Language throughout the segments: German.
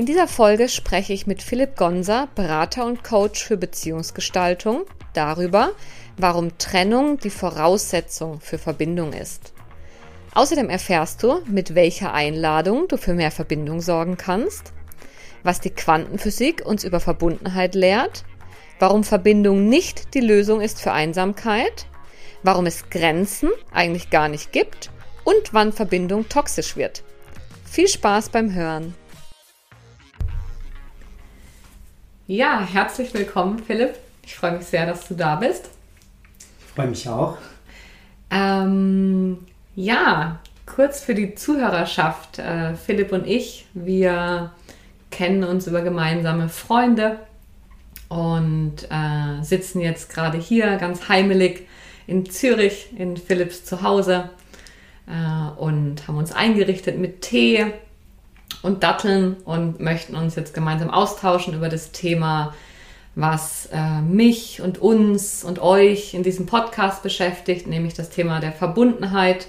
In dieser Folge spreche ich mit Philipp Gonser, Berater und Coach für Beziehungsgestaltung, darüber, warum Trennung die Voraussetzung für Verbindung ist. Außerdem erfährst du, mit welcher Einladung du für mehr Verbindung sorgen kannst, was die Quantenphysik uns über Verbundenheit lehrt, warum Verbindung nicht die Lösung ist für Einsamkeit, warum es Grenzen eigentlich gar nicht gibt und wann Verbindung toxisch wird. Viel Spaß beim Hören! Ja, herzlich willkommen, Philipp. Ich freue mich sehr, dass du da bist. Ich freue mich auch. Ähm, ja, kurz für die Zuhörerschaft. Äh, Philipp und ich, wir kennen uns über gemeinsame Freunde und äh, sitzen jetzt gerade hier ganz heimelig in Zürich, in Philipps Zuhause äh, und haben uns eingerichtet mit Tee und Datteln und möchten uns jetzt gemeinsam austauschen über das Thema, was äh, mich und uns und euch in diesem Podcast beschäftigt, nämlich das Thema der Verbundenheit.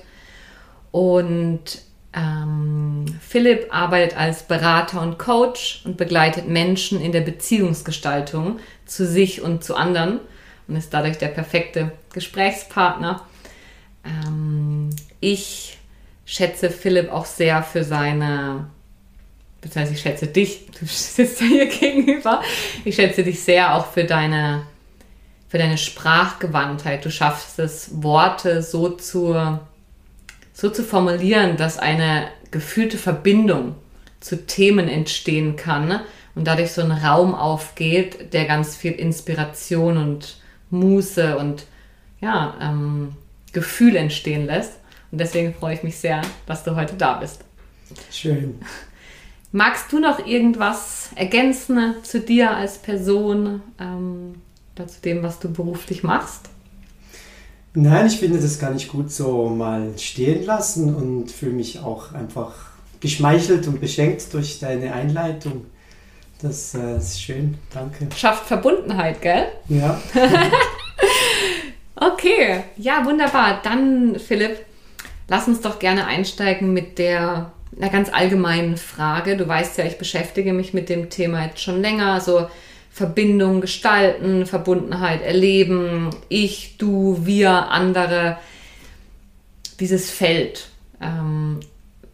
Und ähm, Philipp arbeitet als Berater und Coach und begleitet Menschen in der Beziehungsgestaltung zu sich und zu anderen und ist dadurch der perfekte Gesprächspartner. Ähm, ich schätze Philipp auch sehr für seine beziehungsweise ich schätze dich, du sitzt da hier gegenüber, ich schätze dich sehr auch für deine, für deine Sprachgewandtheit. Du schaffst es, Worte so zu, so zu formulieren, dass eine gefühlte Verbindung zu Themen entstehen kann und dadurch so ein Raum aufgeht, der ganz viel Inspiration und Muße und ja, ähm, Gefühl entstehen lässt. Und deswegen freue ich mich sehr, dass du heute da bist. Schön. Magst du noch irgendwas ergänzen zu dir als Person, ähm, zu dem, was du beruflich machst? Nein, ich finde das gar nicht gut so mal stehen lassen und fühle mich auch einfach geschmeichelt und beschenkt durch deine Einleitung. Das äh, ist schön, danke. Schafft Verbundenheit, gell? Ja. okay, ja, wunderbar. Dann, Philipp, lass uns doch gerne einsteigen mit der einer ganz allgemeinen Frage. Du weißt ja, ich beschäftige mich mit dem Thema jetzt schon länger, so Verbindung gestalten, Verbundenheit erleben, ich, du, wir, andere, dieses Feld. Ähm,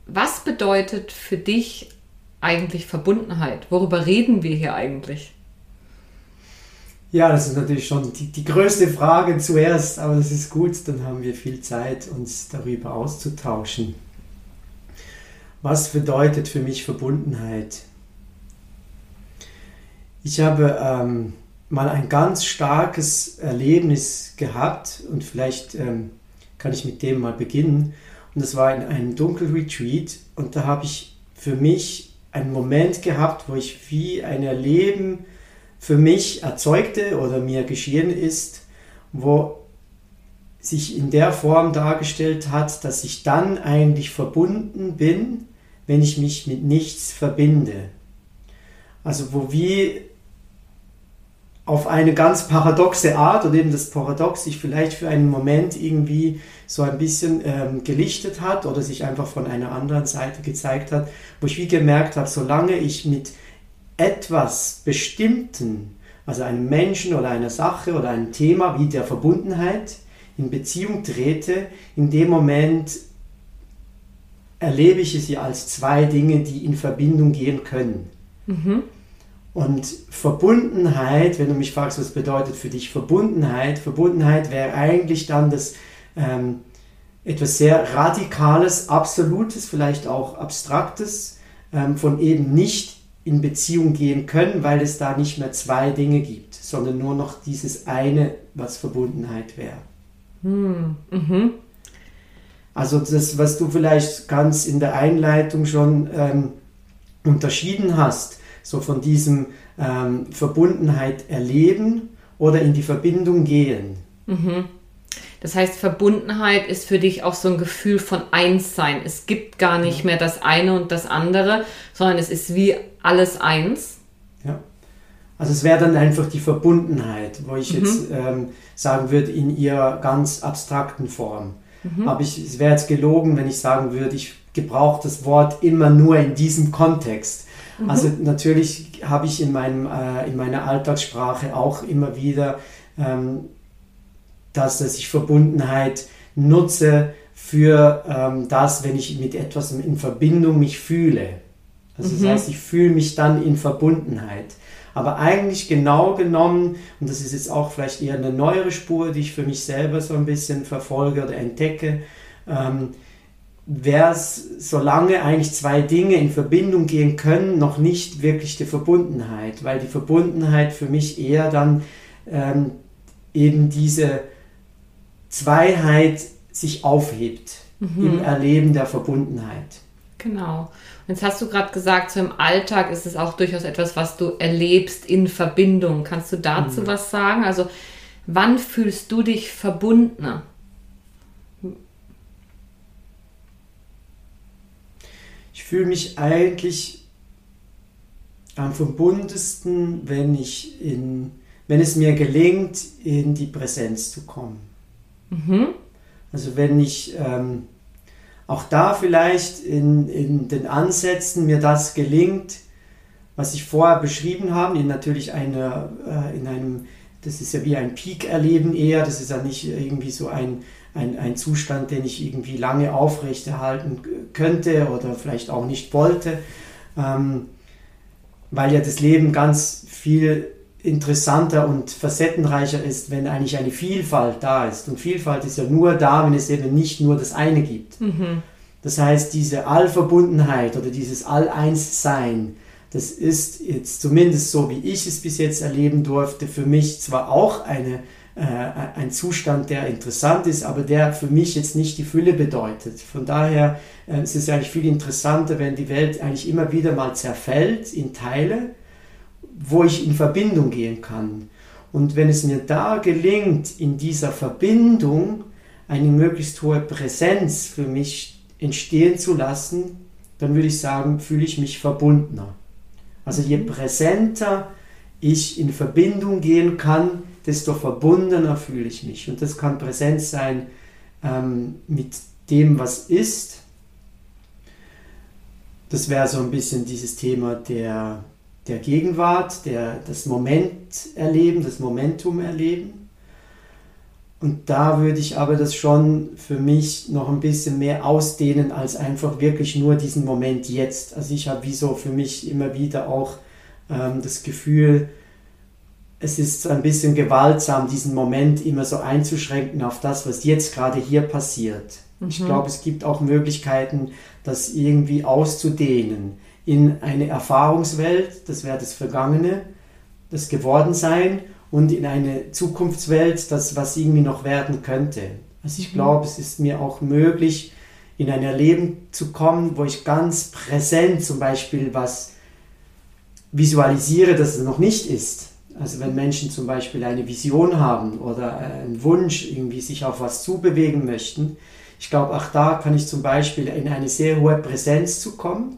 was bedeutet für dich eigentlich Verbundenheit? Worüber reden wir hier eigentlich? Ja, das ist natürlich schon die, die größte Frage zuerst, aber das ist gut, dann haben wir viel Zeit, uns darüber auszutauschen. Was bedeutet für mich Verbundenheit? Ich habe ähm, mal ein ganz starkes Erlebnis gehabt und vielleicht ähm, kann ich mit dem mal beginnen. Und das war in einem Dunkelretreat und da habe ich für mich einen Moment gehabt, wo ich wie ein Erleben für mich erzeugte oder mir geschehen ist, wo sich in der Form dargestellt hat, dass ich dann eigentlich verbunden bin, wenn ich mich mit nichts verbinde. Also wo wie auf eine ganz paradoxe Art oder eben das Paradox sich vielleicht für einen Moment irgendwie so ein bisschen ähm, gelichtet hat oder sich einfach von einer anderen Seite gezeigt hat, wo ich wie gemerkt habe, solange ich mit etwas Bestimmten, also einem Menschen oder einer Sache oder einem Thema wie der Verbundenheit, in Beziehung trete, in dem Moment erlebe ich es ja als zwei Dinge, die in Verbindung gehen können. Mhm. Und Verbundenheit, wenn du mich fragst, was bedeutet für dich Verbundenheit, Verbundenheit wäre eigentlich dann das ähm, etwas sehr Radikales, Absolutes, vielleicht auch Abstraktes, ähm, von eben nicht in Beziehung gehen können, weil es da nicht mehr zwei Dinge gibt, sondern nur noch dieses eine, was Verbundenheit wäre. Hm, mhm. Also das, was du vielleicht ganz in der Einleitung schon ähm, unterschieden hast, so von diesem ähm, Verbundenheit erleben oder in die Verbindung gehen. Mhm. Das heißt, Verbundenheit ist für dich auch so ein Gefühl von Einssein. Es gibt gar nicht mehr das eine und das andere, sondern es ist wie alles eins. Ja. Also es wäre dann einfach die Verbundenheit, wo ich mhm. jetzt ähm, sagen würde, in ihrer ganz abstrakten Form. Mhm. Aber ich, es wäre jetzt gelogen, wenn ich sagen würde, ich gebrauche das Wort immer nur in diesem Kontext. Mhm. Also natürlich habe ich in, meinem, äh, in meiner Alltagssprache auch immer wieder ähm, dass, dass ich Verbundenheit nutze für ähm, das, wenn ich mit etwas in Verbindung mich fühle. Also mhm. das heißt, ich fühle mich dann in Verbundenheit. Aber eigentlich genau genommen, und das ist jetzt auch vielleicht eher eine neuere Spur, die ich für mich selber so ein bisschen verfolge oder entdecke, ähm, wäre es, solange eigentlich zwei Dinge in Verbindung gehen können, noch nicht wirklich die Verbundenheit, weil die Verbundenheit für mich eher dann ähm, eben diese Zweiheit sich aufhebt mhm. im Erleben der Verbundenheit. Genau. Und jetzt hast du gerade gesagt, so im Alltag ist es auch durchaus etwas, was du erlebst in Verbindung. Kannst du dazu mhm. was sagen? Also, wann fühlst du dich verbundener? Ich fühle mich eigentlich am verbundensten, wenn ich in, wenn es mir gelingt, in die Präsenz zu kommen. Mhm. Also wenn ich ähm, auch da vielleicht in, in den Ansätzen mir das gelingt, was ich vorher beschrieben habe, in natürlich eine, äh, in einem, das ist ja wie ein Peak-Erleben eher, das ist ja nicht irgendwie so ein, ein, ein Zustand, den ich irgendwie lange aufrechterhalten könnte oder vielleicht auch nicht wollte, ähm, weil ja das Leben ganz viel interessanter und facettenreicher ist, wenn eigentlich eine Vielfalt da ist. Und Vielfalt ist ja nur da, wenn es eben nicht nur das eine gibt. Mhm. Das heißt, diese Allverbundenheit oder dieses All-Eins-Sein, das ist jetzt zumindest so, wie ich es bis jetzt erleben durfte, für mich zwar auch eine, äh, ein Zustand, der interessant ist, aber der für mich jetzt nicht die Fülle bedeutet. Von daher äh, ist es eigentlich viel interessanter, wenn die Welt eigentlich immer wieder mal zerfällt in Teile wo ich in Verbindung gehen kann. Und wenn es mir da gelingt, in dieser Verbindung eine möglichst hohe Präsenz für mich entstehen zu lassen, dann würde ich sagen, fühle ich mich verbundener. Also je mhm. präsenter ich in Verbindung gehen kann, desto verbundener fühle ich mich. Und das kann Präsenz sein ähm, mit dem, was ist. Das wäre so ein bisschen dieses Thema der der Gegenwart, der, das Moment erleben, das Momentum erleben. Und da würde ich aber das schon für mich noch ein bisschen mehr ausdehnen als einfach wirklich nur diesen Moment jetzt. Also ich habe wie so für mich immer wieder auch ähm, das Gefühl, es ist ein bisschen gewaltsam, diesen Moment immer so einzuschränken auf das, was jetzt gerade hier passiert. Mhm. Ich glaube, es gibt auch Möglichkeiten, das irgendwie auszudehnen in eine Erfahrungswelt, das wäre das Vergangene, das Gewordensein und in eine Zukunftswelt, das was irgendwie noch werden könnte. Also ich mhm. glaube, es ist mir auch möglich, in ein Erleben zu kommen, wo ich ganz präsent zum Beispiel was visualisiere, das es noch nicht ist. Also wenn Menschen zum Beispiel eine Vision haben oder einen Wunsch, irgendwie sich auf was zubewegen möchten, ich glaube, auch da kann ich zum Beispiel in eine sehr hohe Präsenz zu kommen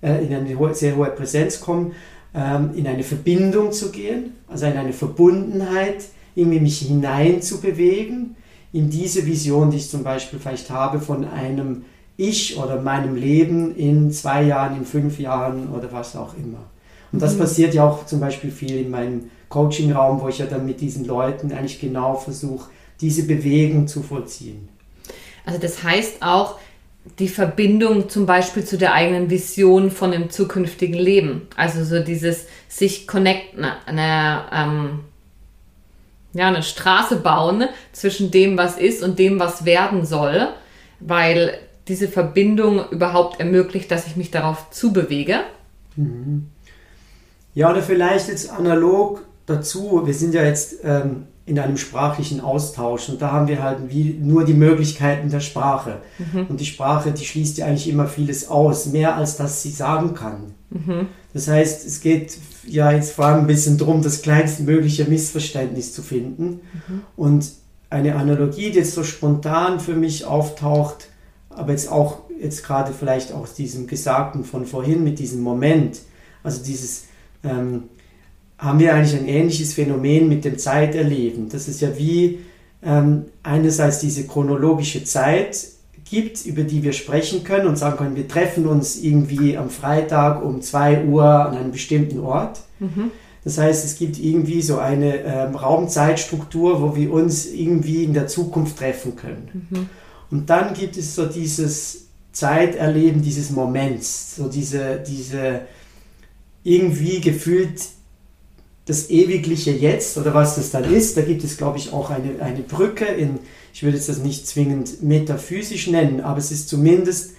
äh, in eine sehr hohe Präsenz kommen, ähm, in eine Verbindung zu gehen, also in eine Verbundenheit, irgendwie mich hineinzubewegen in diese Vision, die ich zum Beispiel vielleicht habe von einem Ich oder meinem Leben in zwei Jahren, in fünf Jahren oder was auch immer. Und das mhm. passiert ja auch zum Beispiel viel in meinem Coaching-Raum, wo ich ja dann mit diesen Leuten eigentlich genau versuche, diese Bewegung zu vollziehen. Also das heißt auch, die Verbindung zum Beispiel zu der eigenen Vision von dem zukünftigen Leben. Also so dieses sich connecten, eine, ähm, ja, eine Straße bauen zwischen dem, was ist und dem, was werden soll, weil diese Verbindung überhaupt ermöglicht, dass ich mich darauf zubewege. Mhm. Ja, oder vielleicht jetzt analog dazu, wir sind ja jetzt ähm, in einem sprachlichen Austausch. Und da haben wir halt wie nur die Möglichkeiten der Sprache. Mhm. Und die Sprache, die schließt ja eigentlich immer vieles aus, mehr als das sie sagen kann. Mhm. Das heißt, es geht ja jetzt vor allem ein bisschen darum, das kleinstmögliche Missverständnis zu finden. Mhm. Und eine Analogie, die jetzt so spontan für mich auftaucht, aber jetzt auch jetzt gerade vielleicht aus diesem Gesagten von vorhin mit diesem Moment, also dieses ähm, haben wir eigentlich ein ähnliches Phänomen mit dem Zeiterleben. Das ist ja wie ähm, einerseits diese chronologische Zeit gibt, über die wir sprechen können und sagen können, wir treffen uns irgendwie am Freitag um 2 Uhr an einem bestimmten Ort. Mhm. Das heißt, es gibt irgendwie so eine ähm, Raumzeitstruktur, wo wir uns irgendwie in der Zukunft treffen können. Mhm. Und dann gibt es so dieses Zeiterleben dieses Moments, so diese, diese irgendwie gefühlt das ewigliche Jetzt oder was das dann ist. Da gibt es, glaube ich, auch eine, eine Brücke in, ich würde es das nicht zwingend metaphysisch nennen, aber es ist zumindest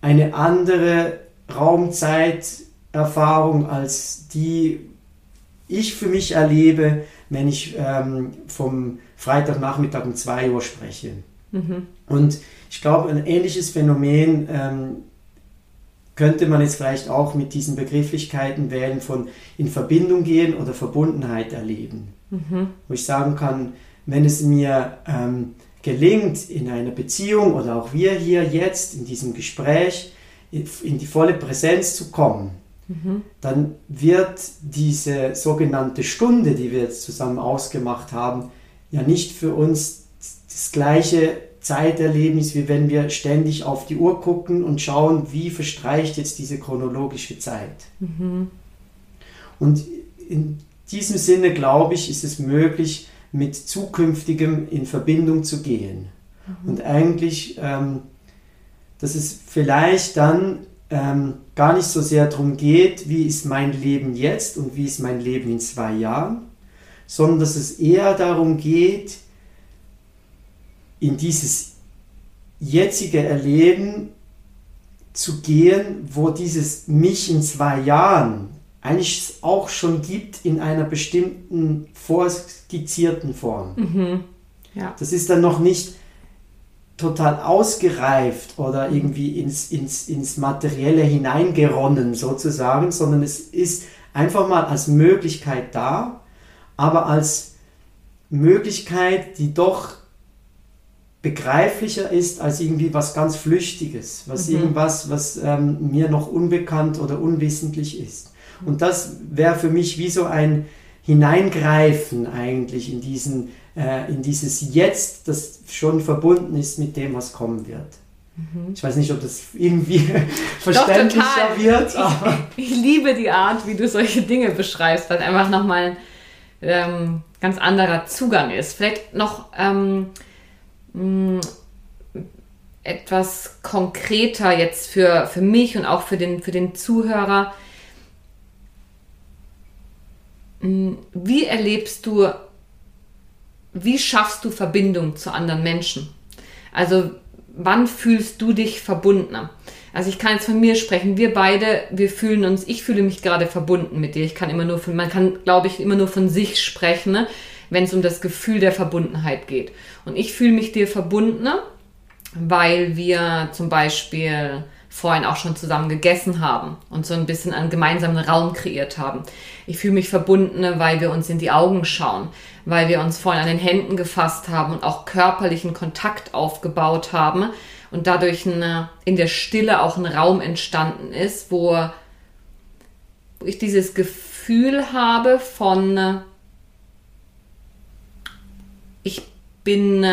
eine andere Raumzeiterfahrung als die ich für mich erlebe, wenn ich ähm, vom Freitagnachmittag um 2 Uhr spreche. Mhm. Und ich glaube, ein ähnliches Phänomen ähm, könnte man jetzt vielleicht auch mit diesen Begrifflichkeiten wählen von in Verbindung gehen oder Verbundenheit erleben. Mhm. Wo ich sagen kann, wenn es mir ähm, gelingt, in einer Beziehung oder auch wir hier jetzt in diesem Gespräch in die volle Präsenz zu kommen, mhm. dann wird diese sogenannte Stunde, die wir jetzt zusammen ausgemacht haben, ja nicht für uns das gleiche Zeiterlebnis, wie wenn wir ständig auf die Uhr gucken und schauen, wie verstreicht jetzt diese chronologische Zeit. Mhm. Und in diesem Sinne, glaube ich, ist es möglich, mit zukünftigem in Verbindung zu gehen. Mhm. Und eigentlich, ähm, dass es vielleicht dann ähm, gar nicht so sehr darum geht, wie ist mein Leben jetzt und wie ist mein Leben in zwei Jahren, sondern dass es eher darum geht, in dieses jetzige Erleben zu gehen, wo dieses mich in zwei Jahren eigentlich auch schon gibt in einer bestimmten vorskizzierten Form. Mhm. Ja. Das ist dann noch nicht total ausgereift oder irgendwie ins, ins, ins Materielle hineingeronnen sozusagen, sondern es ist einfach mal als Möglichkeit da, aber als Möglichkeit, die doch begreiflicher ist als irgendwie was ganz Flüchtiges, was mhm. irgendwas, was ähm, mir noch unbekannt oder unwissentlich ist. Und das wäre für mich wie so ein Hineingreifen eigentlich in, diesen, äh, in dieses Jetzt, das schon verbunden ist mit dem, was kommen wird. Mhm. Ich weiß nicht, ob das irgendwie verständlicher wird. Ich, ich, liebe die Art, wie du solche Dinge beschreibst, weil einfach nochmal ähm, ganz anderer Zugang ist. Vielleicht noch ähm, mh, etwas konkreter jetzt für, für mich und auch für den, für den Zuhörer. Wie erlebst du, wie schaffst du Verbindung zu anderen Menschen? Also wann fühlst du dich verbundener? Also ich kann jetzt von mir sprechen. Wir beide, wir fühlen uns, ich fühle mich gerade verbunden mit dir. Ich kann immer nur von, man kann, glaube ich, immer nur von sich sprechen. Ne? Wenn es um das Gefühl der Verbundenheit geht. Und ich fühle mich dir verbundener, weil wir zum Beispiel vorhin auch schon zusammen gegessen haben und so ein bisschen einen gemeinsamen Raum kreiert haben. Ich fühle mich verbunden, weil wir uns in die Augen schauen, weil wir uns vorhin an den Händen gefasst haben und auch körperlichen Kontakt aufgebaut haben und dadurch eine, in der Stille auch ein Raum entstanden ist, wo ich dieses Gefühl habe von ich bin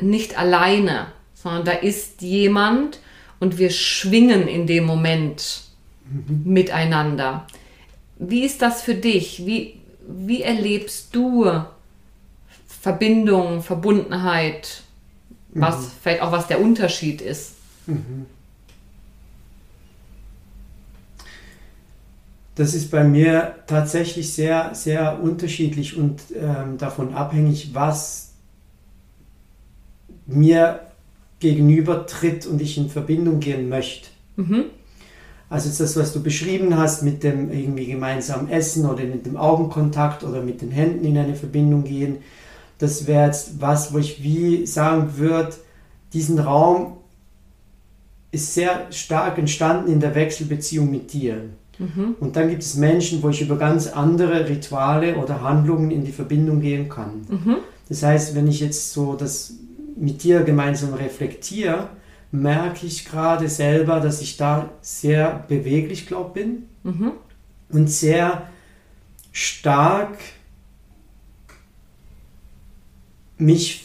nicht alleine, sondern da ist jemand und wir schwingen in dem Moment mhm. miteinander. Wie ist das für dich? Wie, wie erlebst du Verbindung, Verbundenheit? Was mhm. vielleicht auch was der Unterschied ist? Mhm. Das ist bei mir tatsächlich sehr, sehr unterschiedlich und ähm, davon abhängig, was mir gegenüber tritt und ich in Verbindung gehen möchte. Mhm. Also das, was du beschrieben hast mit dem irgendwie gemeinsamen Essen oder mit dem Augenkontakt oder mit den Händen in eine Verbindung gehen, das wäre jetzt was, wo ich wie sagen würde, diesen Raum ist sehr stark entstanden in der Wechselbeziehung mit dir. Mhm. Und dann gibt es Menschen, wo ich über ganz andere Rituale oder Handlungen in die Verbindung gehen kann. Mhm. Das heißt, wenn ich jetzt so das mit dir gemeinsam reflektiere, merke ich gerade selber, dass ich da sehr beweglich, glaube bin mhm. und sehr stark mich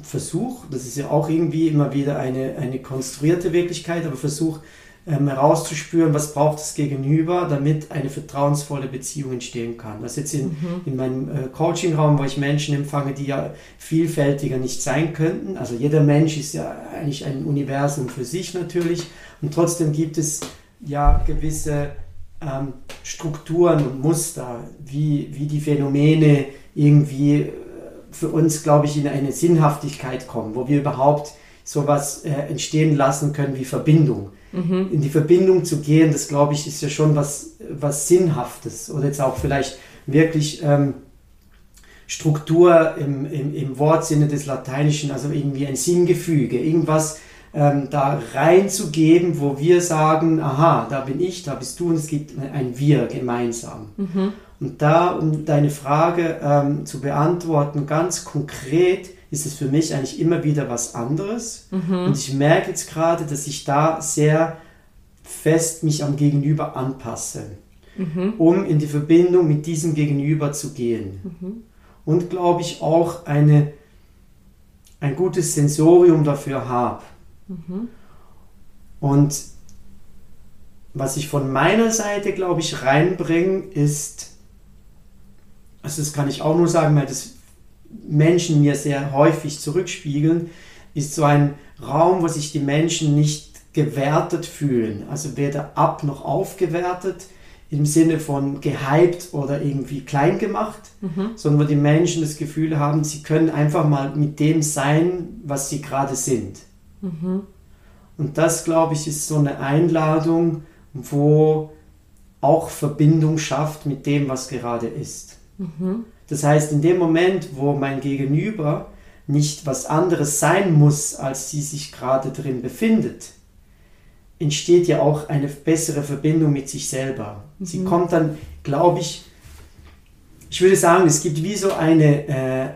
versuche, das ist ja auch irgendwie immer wieder eine, eine konstruierte Wirklichkeit, aber versuche ähm, herauszuspüren, was braucht das Gegenüber, damit eine vertrauensvolle Beziehung entstehen kann. Was jetzt in, mhm. in meinem äh, Coaching-Raum, wo ich Menschen empfange, die ja vielfältiger nicht sein könnten. Also jeder Mensch ist ja eigentlich ein Universum für sich natürlich und trotzdem gibt es ja gewisse ähm, Strukturen und Muster, wie, wie die Phänomene irgendwie äh, für uns, glaube ich, in eine Sinnhaftigkeit kommen, wo wir überhaupt sowas äh, entstehen lassen können wie Verbindung. Mhm. In die Verbindung zu gehen, das glaube ich, ist ja schon was, was Sinnhaftes oder jetzt auch vielleicht wirklich ähm, Struktur im, im, im Wortsinne des Lateinischen, also irgendwie ein Sinngefüge, irgendwas ähm, da reinzugeben, wo wir sagen, aha, da bin ich, da bist du und es gibt ein Wir gemeinsam. Mhm. Und da, um deine Frage ähm, zu beantworten, ganz konkret ist es für mich eigentlich immer wieder was anderes. Mhm. Und ich merke jetzt gerade, dass ich da sehr fest mich am Gegenüber anpasse, mhm. um in die Verbindung mit diesem Gegenüber zu gehen. Mhm. Und glaube ich auch eine, ein gutes Sensorium dafür habe. Mhm. Und was ich von meiner Seite, glaube ich, reinbringe, ist, also das kann ich auch nur sagen, weil das Menschen mir sehr häufig zurückspiegeln, ist so ein Raum, wo sich die Menschen nicht gewertet fühlen, also weder ab noch aufgewertet im Sinne von gehypt oder irgendwie klein gemacht, mhm. sondern wo die Menschen das Gefühl haben, sie können einfach mal mit dem sein, was sie gerade sind. Mhm. Und das, glaube ich, ist so eine Einladung, wo auch Verbindung schafft mit dem, was gerade ist. Mhm. Das heißt, in dem Moment, wo mein Gegenüber nicht was anderes sein muss, als sie sich gerade drin befindet, entsteht ja auch eine bessere Verbindung mit sich selber. Mhm. Sie kommt dann, glaube ich, ich würde sagen, es gibt wie so eine äh,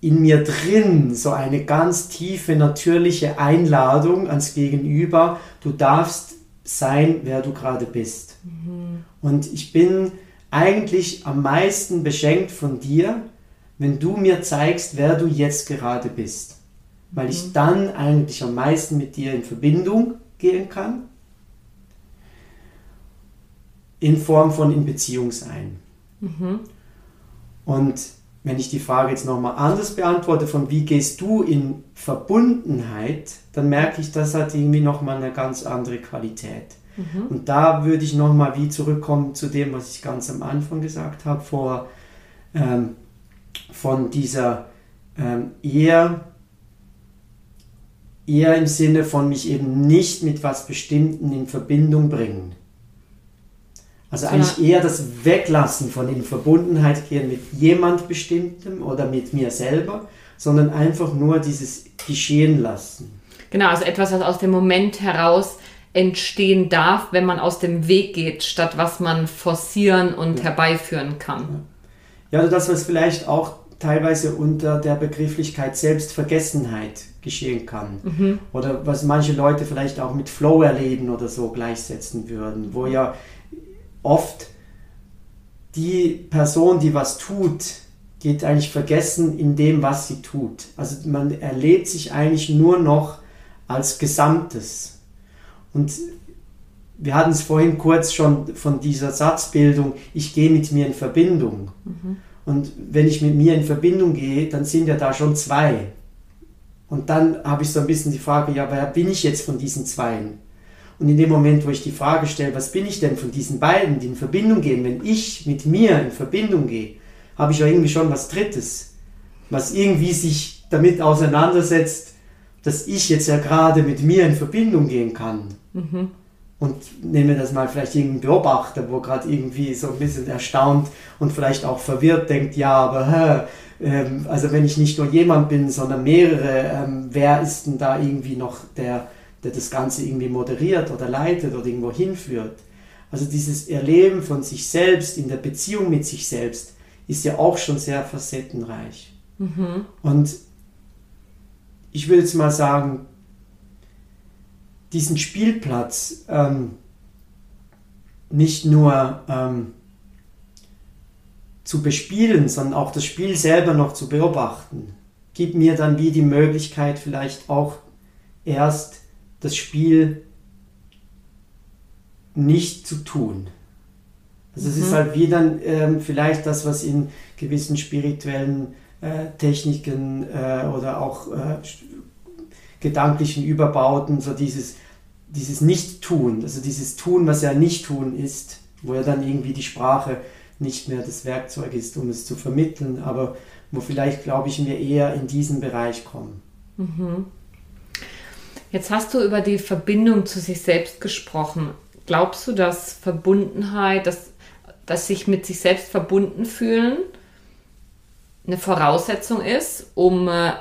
in mir drin, so eine ganz tiefe, natürliche Einladung ans Gegenüber, du darfst sein, wer du gerade bist. Mhm. Und ich bin eigentlich am meisten beschenkt von dir, wenn du mir zeigst, wer du jetzt gerade bist. Weil ich mhm. dann eigentlich am meisten mit dir in Verbindung gehen kann. In Form von in Beziehung sein. Mhm. Und wenn ich die Frage jetzt nochmal anders beantworte, von wie gehst du in Verbundenheit, dann merke ich, das hat irgendwie nochmal eine ganz andere Qualität. Mhm. Und da würde ich nochmal wie zurückkommen zu dem, was ich ganz am Anfang gesagt habe, vor, ähm, von dieser ähm, eher, eher im Sinne von mich eben nicht mit was Bestimmten in Verbindung bringen. Also eigentlich eher das Weglassen von in Verbundenheit gehen mit jemand Bestimmtem oder mit mir selber, sondern einfach nur dieses Geschehen lassen. Genau, also etwas, was aus dem Moment heraus entstehen darf, wenn man aus dem Weg geht, statt was man forcieren und ja. herbeiführen kann. Ja, also das, was vielleicht auch teilweise unter der Begrifflichkeit Selbstvergessenheit geschehen kann. Mhm. Oder was manche Leute vielleicht auch mit Flow erleben oder so gleichsetzen würden, wo ja oft die Person, die was tut, geht eigentlich vergessen in dem, was sie tut. Also man erlebt sich eigentlich nur noch als Gesamtes. Und wir hatten es vorhin kurz schon von dieser Satzbildung, ich gehe mit mir in Verbindung. Mhm. Und wenn ich mit mir in Verbindung gehe, dann sind ja da schon zwei. Und dann habe ich so ein bisschen die Frage, ja, wer bin ich jetzt von diesen Zweien? Und in dem Moment, wo ich die Frage stelle, was bin ich denn von diesen beiden, die in Verbindung gehen, wenn ich mit mir in Verbindung gehe, habe ich ja irgendwie schon was Drittes, was irgendwie sich damit auseinandersetzt, dass ich jetzt ja gerade mit mir in Verbindung gehen kann. Mhm. und nehme das mal vielleicht irgendeinen Beobachter, wo gerade irgendwie so ein bisschen erstaunt und vielleicht auch verwirrt denkt, ja, aber hä, ähm, also wenn ich nicht nur jemand bin, sondern mehrere, ähm, wer ist denn da irgendwie noch der, der das Ganze irgendwie moderiert oder leitet oder irgendwo hinführt? Also dieses Erleben von sich selbst in der Beziehung mit sich selbst ist ja auch schon sehr facettenreich. Mhm. Und ich will jetzt mal sagen, diesen Spielplatz ähm, nicht nur ähm, zu bespielen, sondern auch das Spiel selber noch zu beobachten, gibt mir dann wie die Möglichkeit, vielleicht auch erst das Spiel nicht zu tun. Also mhm. es ist mhm. halt wie dann ähm, vielleicht das, was in gewissen spirituellen Techniken äh, oder auch äh, gedanklichen Überbauten, so dieses, dieses Nicht-Tun, also dieses Tun, was ja Nicht-Tun ist, wo ja dann irgendwie die Sprache nicht mehr das Werkzeug ist, um es zu vermitteln, aber wo vielleicht, glaube ich, wir eher in diesen Bereich kommen. Mhm. Jetzt hast du über die Verbindung zu sich selbst gesprochen. Glaubst du, dass Verbundenheit, dass, dass sich mit sich selbst verbunden fühlen, eine Voraussetzung ist, um äh,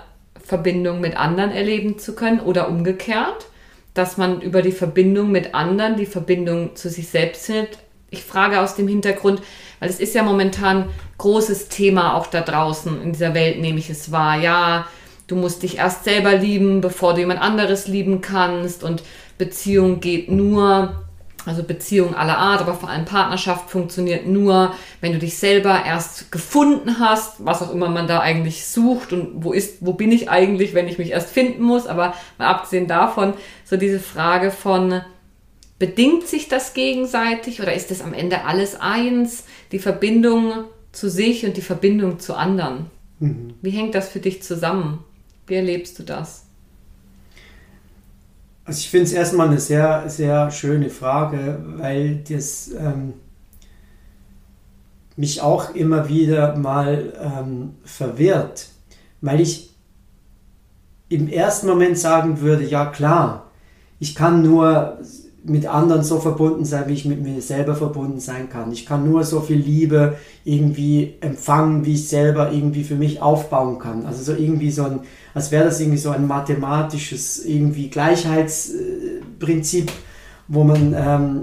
Verbindung mit anderen erleben zu können oder umgekehrt, dass man über die Verbindung mit anderen die Verbindung zu sich selbst findet. Ich frage aus dem Hintergrund, weil es ist ja momentan großes Thema auch da draußen in dieser Welt, nehme ich es wahr. Ja, du musst dich erst selber lieben, bevor du jemand anderes lieben kannst und Beziehung geht nur also Beziehung aller Art, aber vor allem Partnerschaft funktioniert nur, wenn du dich selber erst gefunden hast, was auch immer man da eigentlich sucht und wo ist, wo bin ich eigentlich, wenn ich mich erst finden muss. Aber mal abgesehen davon, so diese Frage von, bedingt sich das gegenseitig oder ist es am Ende alles eins? Die Verbindung zu sich und die Verbindung zu anderen. Mhm. Wie hängt das für dich zusammen? Wie erlebst du das? Also ich finde es erstmal eine sehr, sehr schöne Frage, weil das ähm, mich auch immer wieder mal ähm, verwirrt, weil ich im ersten Moment sagen würde, ja klar, ich kann nur mit anderen so verbunden sein, wie ich mit mir selber verbunden sein kann. Ich kann nur so viel Liebe irgendwie empfangen, wie ich selber irgendwie für mich aufbauen kann. Also so irgendwie so ein, als wäre das irgendwie so ein mathematisches irgendwie Gleichheitsprinzip, wo man ähm,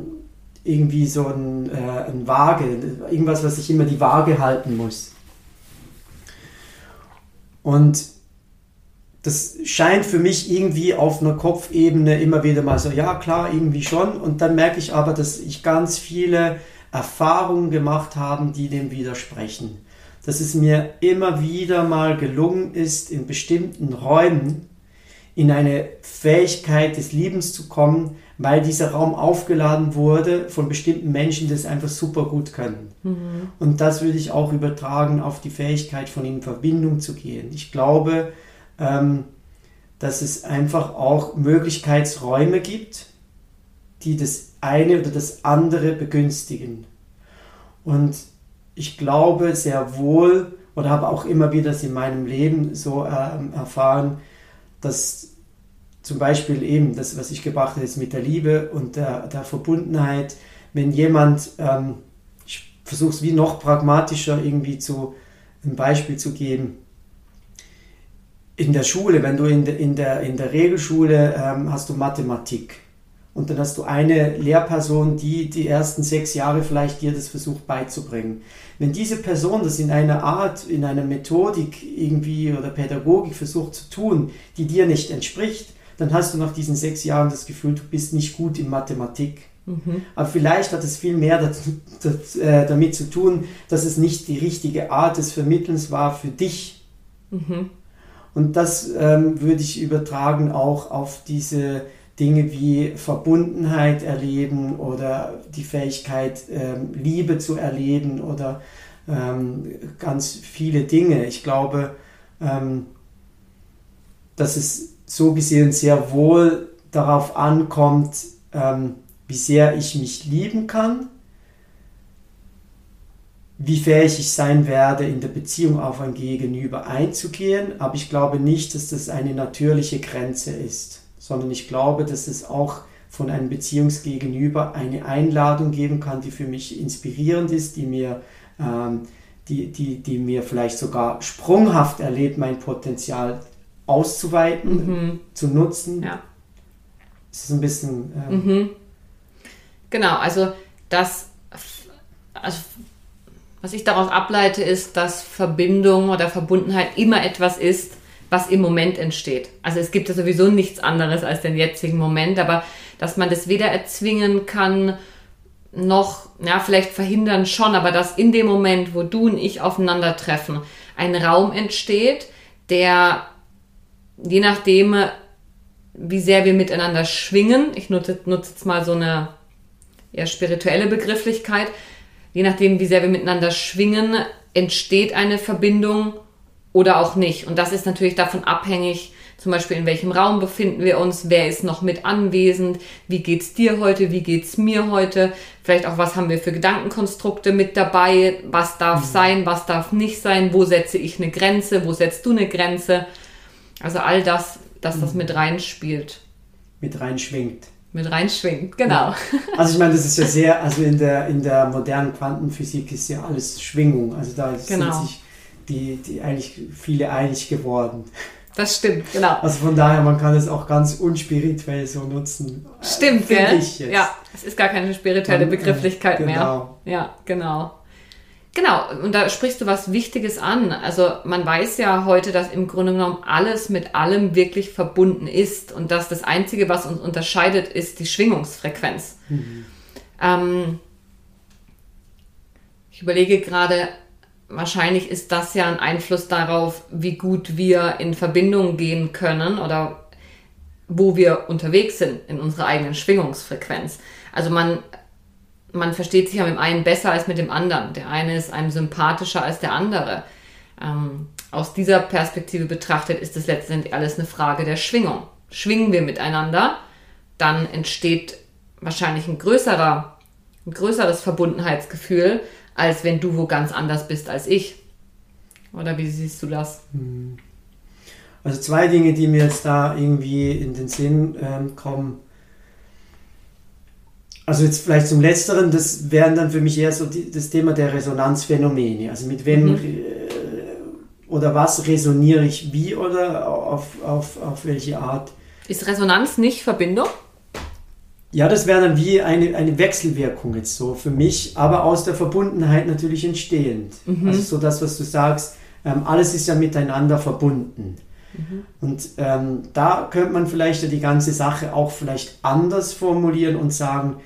irgendwie so ein, äh, ein Waage, irgendwas, was sich immer die Waage halten muss. Und das scheint für mich irgendwie auf einer Kopfebene immer wieder mal so, ja klar, irgendwie schon. Und dann merke ich aber, dass ich ganz viele Erfahrungen gemacht habe, die dem widersprechen. Dass es mir immer wieder mal gelungen ist, in bestimmten Räumen in eine Fähigkeit des Liebens zu kommen, weil dieser Raum aufgeladen wurde von bestimmten Menschen, die es einfach super gut können. Mhm. Und das würde ich auch übertragen auf die Fähigkeit, von in Verbindung zu gehen. Ich glaube, ähm, dass es einfach auch Möglichkeitsräume gibt, die das eine oder das andere begünstigen. Und ich glaube sehr wohl oder habe auch immer wieder das in meinem Leben so äh, erfahren, dass zum Beispiel eben das, was ich gebracht habe, ist mit der Liebe und der, der Verbundenheit, wenn jemand, ähm, ich versuche es wie noch pragmatischer irgendwie zu, ein Beispiel zu geben, in der Schule, wenn du in, de, in, der, in der Regelschule ähm, hast du Mathematik und dann hast du eine Lehrperson, die die ersten sechs Jahre vielleicht dir das versucht beizubringen. Wenn diese Person das in einer Art, in einer Methodik irgendwie oder Pädagogik versucht zu tun, die dir nicht entspricht, dann hast du nach diesen sechs Jahren das Gefühl, du bist nicht gut in Mathematik. Mhm. Aber vielleicht hat es viel mehr dazu, das, äh, damit zu tun, dass es nicht die richtige Art des Vermittelns war für dich. Mhm. Und das ähm, würde ich übertragen auch auf diese Dinge wie Verbundenheit erleben oder die Fähigkeit, ähm, Liebe zu erleben oder ähm, ganz viele Dinge. Ich glaube, ähm, dass es so gesehen sehr wohl darauf ankommt, ähm, wie sehr ich mich lieben kann wie fähig ich sein werde, in der Beziehung auf ein Gegenüber einzugehen. Aber ich glaube nicht, dass das eine natürliche Grenze ist, sondern ich glaube, dass es auch von einem Beziehungsgegenüber eine Einladung geben kann, die für mich inspirierend ist, die mir, ähm, die, die, die mir vielleicht sogar sprunghaft erlebt, mein Potenzial auszuweiten, mhm. zu nutzen. Ja. Es ist ein bisschen. Ähm, mhm. Genau, also das, also was ich daraus ableite, ist, dass Verbindung oder Verbundenheit immer etwas ist, was im Moment entsteht. Also es gibt ja sowieso nichts anderes als den jetzigen Moment, aber dass man das weder erzwingen kann, noch, ja, vielleicht verhindern schon, aber dass in dem Moment, wo du und ich aufeinandertreffen, ein Raum entsteht, der je nachdem, wie sehr wir miteinander schwingen, ich nutze, nutze jetzt mal so eine eher spirituelle Begrifflichkeit, je nachdem, wie sehr wir miteinander schwingen, entsteht eine Verbindung oder auch nicht. Und das ist natürlich davon abhängig, zum Beispiel in welchem Raum befinden wir uns, wer ist noch mit anwesend, wie geht's dir heute, wie geht's mir heute, vielleicht auch was haben wir für Gedankenkonstrukte mit dabei, was darf mhm. sein, was darf nicht sein, wo setze ich eine Grenze, wo setzt du eine Grenze. Also all das, dass mhm. das mit reinspielt. Mit reinschwingt. Mit reinschwingt, genau. Ja. Also ich meine, das ist ja sehr, also in der, in der modernen Quantenphysik ist ja alles Schwingung. Also da genau. sind sich die, die eigentlich viele einig geworden. Das stimmt, genau. Also von daher, man kann es auch ganz unspirituell so nutzen. Stimmt, gell? Ja, es ist gar keine spirituelle Begrifflichkeit genau. mehr. Ja, genau. Genau, und da sprichst du was Wichtiges an. Also man weiß ja heute, dass im Grunde genommen alles mit allem wirklich verbunden ist und dass das Einzige, was uns unterscheidet, ist die Schwingungsfrequenz. Mhm. Ähm, ich überlege gerade, wahrscheinlich ist das ja ein Einfluss darauf, wie gut wir in Verbindung gehen können oder wo wir unterwegs sind in unserer eigenen Schwingungsfrequenz. Also man, man versteht sich ja mit dem einen besser als mit dem anderen. Der eine ist einem sympathischer als der andere. Ähm, aus dieser Perspektive betrachtet ist es letztendlich alles eine Frage der Schwingung. Schwingen wir miteinander, dann entsteht wahrscheinlich ein größerer, ein größeres Verbundenheitsgefühl, als wenn du wo ganz anders bist als ich. Oder wie siehst du das? Hm. Also zwei Dinge, die mir jetzt da irgendwie in den Sinn ähm, kommen. Also jetzt vielleicht zum Letzteren, das wären dann für mich eher so die, das Thema der Resonanzphänomene. Also mit wem mhm. äh, oder was resoniere ich wie oder auf, auf, auf welche Art. Ist Resonanz nicht Verbindung? Ja, das wäre dann wie eine, eine Wechselwirkung jetzt so für mich, aber aus der Verbundenheit natürlich entstehend. Mhm. Also so das, was du sagst, ähm, alles ist ja miteinander verbunden. Mhm. Und ähm, da könnte man vielleicht ja die ganze Sache auch vielleicht anders formulieren und sagen,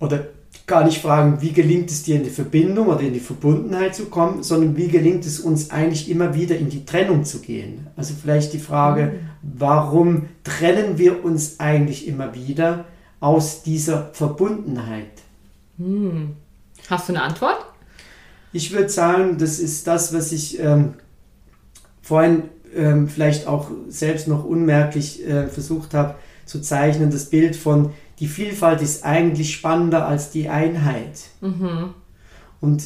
oder gar nicht fragen, wie gelingt es dir in die Verbindung oder in die Verbundenheit zu kommen, sondern wie gelingt es uns eigentlich immer wieder in die Trennung zu gehen. Also vielleicht die Frage, mhm. warum trennen wir uns eigentlich immer wieder aus dieser Verbundenheit? Mhm. Hast du eine Antwort? Ich würde sagen, das ist das, was ich ähm, vorhin ähm, vielleicht auch selbst noch unmerklich äh, versucht habe zu zeichnen, das Bild von die Vielfalt ist eigentlich spannender als die Einheit. Mhm. Und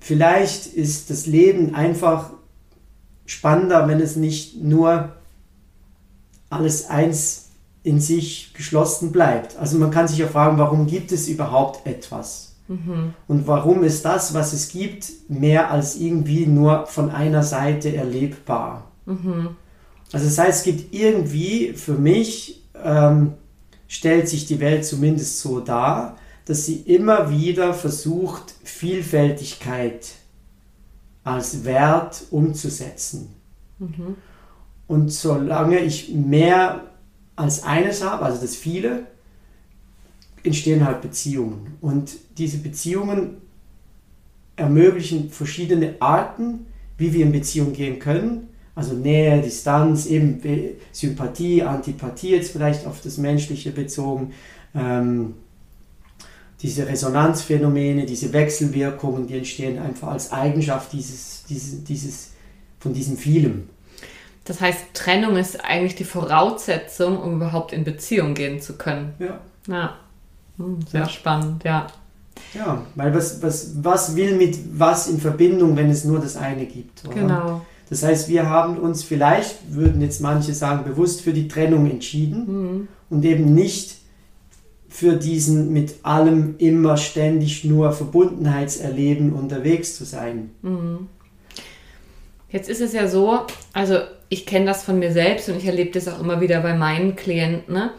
vielleicht ist das Leben einfach spannender, wenn es nicht nur alles eins in sich geschlossen bleibt. Also man kann sich ja fragen, warum gibt es überhaupt etwas? Mhm. Und warum ist das, was es gibt, mehr als irgendwie nur von einer Seite erlebbar? Mhm. Also das heißt, es gibt irgendwie für mich ähm, stellt sich die Welt zumindest so dar, dass sie immer wieder versucht, Vielfältigkeit als Wert umzusetzen. Mhm. Und solange ich mehr als eines habe, also das viele, entstehen halt Beziehungen. Und diese Beziehungen ermöglichen verschiedene Arten, wie wir in Beziehung gehen können. Also Nähe, Distanz, eben Sympathie, Antipathie jetzt vielleicht auf das Menschliche bezogen. Ähm, diese Resonanzphänomene, diese Wechselwirkungen, die entstehen einfach als Eigenschaft dieses, dieses, dieses, von diesem vielem. Das heißt, Trennung ist eigentlich die Voraussetzung, um überhaupt in Beziehung gehen zu können. Ja. Ja. Hm, sehr ja. spannend, ja. Ja, weil was, was, was will mit was in Verbindung, wenn es nur das eine gibt? Oder? Genau. Das heißt, wir haben uns vielleicht, würden jetzt manche sagen, bewusst für die Trennung entschieden mhm. und eben nicht für diesen mit allem immer ständig nur Verbundenheitserleben unterwegs zu sein. Mhm. Jetzt ist es ja so, also ich kenne das von mir selbst und ich erlebe das auch immer wieder bei meinen Klienten. Ne?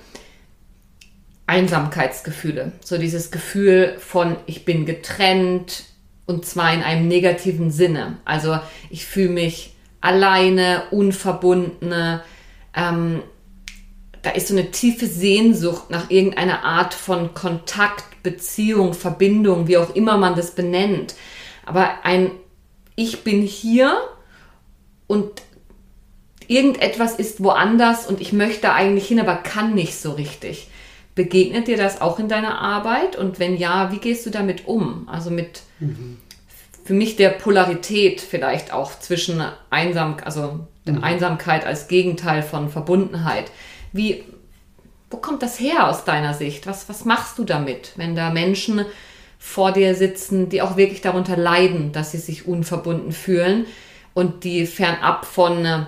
Einsamkeitsgefühle. So dieses Gefühl von, ich bin getrennt und zwar in einem negativen Sinne. Also ich fühle mich alleine, unverbundene. Ähm, da ist so eine tiefe Sehnsucht nach irgendeiner Art von Kontakt, Beziehung, Verbindung, wie auch immer man das benennt. Aber ein Ich bin hier und irgendetwas ist woanders und ich möchte eigentlich hin, aber kann nicht so richtig. Begegnet dir das auch in deiner Arbeit? Und wenn ja, wie gehst du damit um? Also mit mhm. Für mich der Polarität vielleicht auch zwischen Einsam, also mhm. Einsamkeit als Gegenteil von Verbundenheit. Wie, wo kommt das her aus deiner Sicht? Was, was machst du damit, wenn da Menschen vor dir sitzen, die auch wirklich darunter leiden, dass sie sich unverbunden fühlen? und die fernab von äh,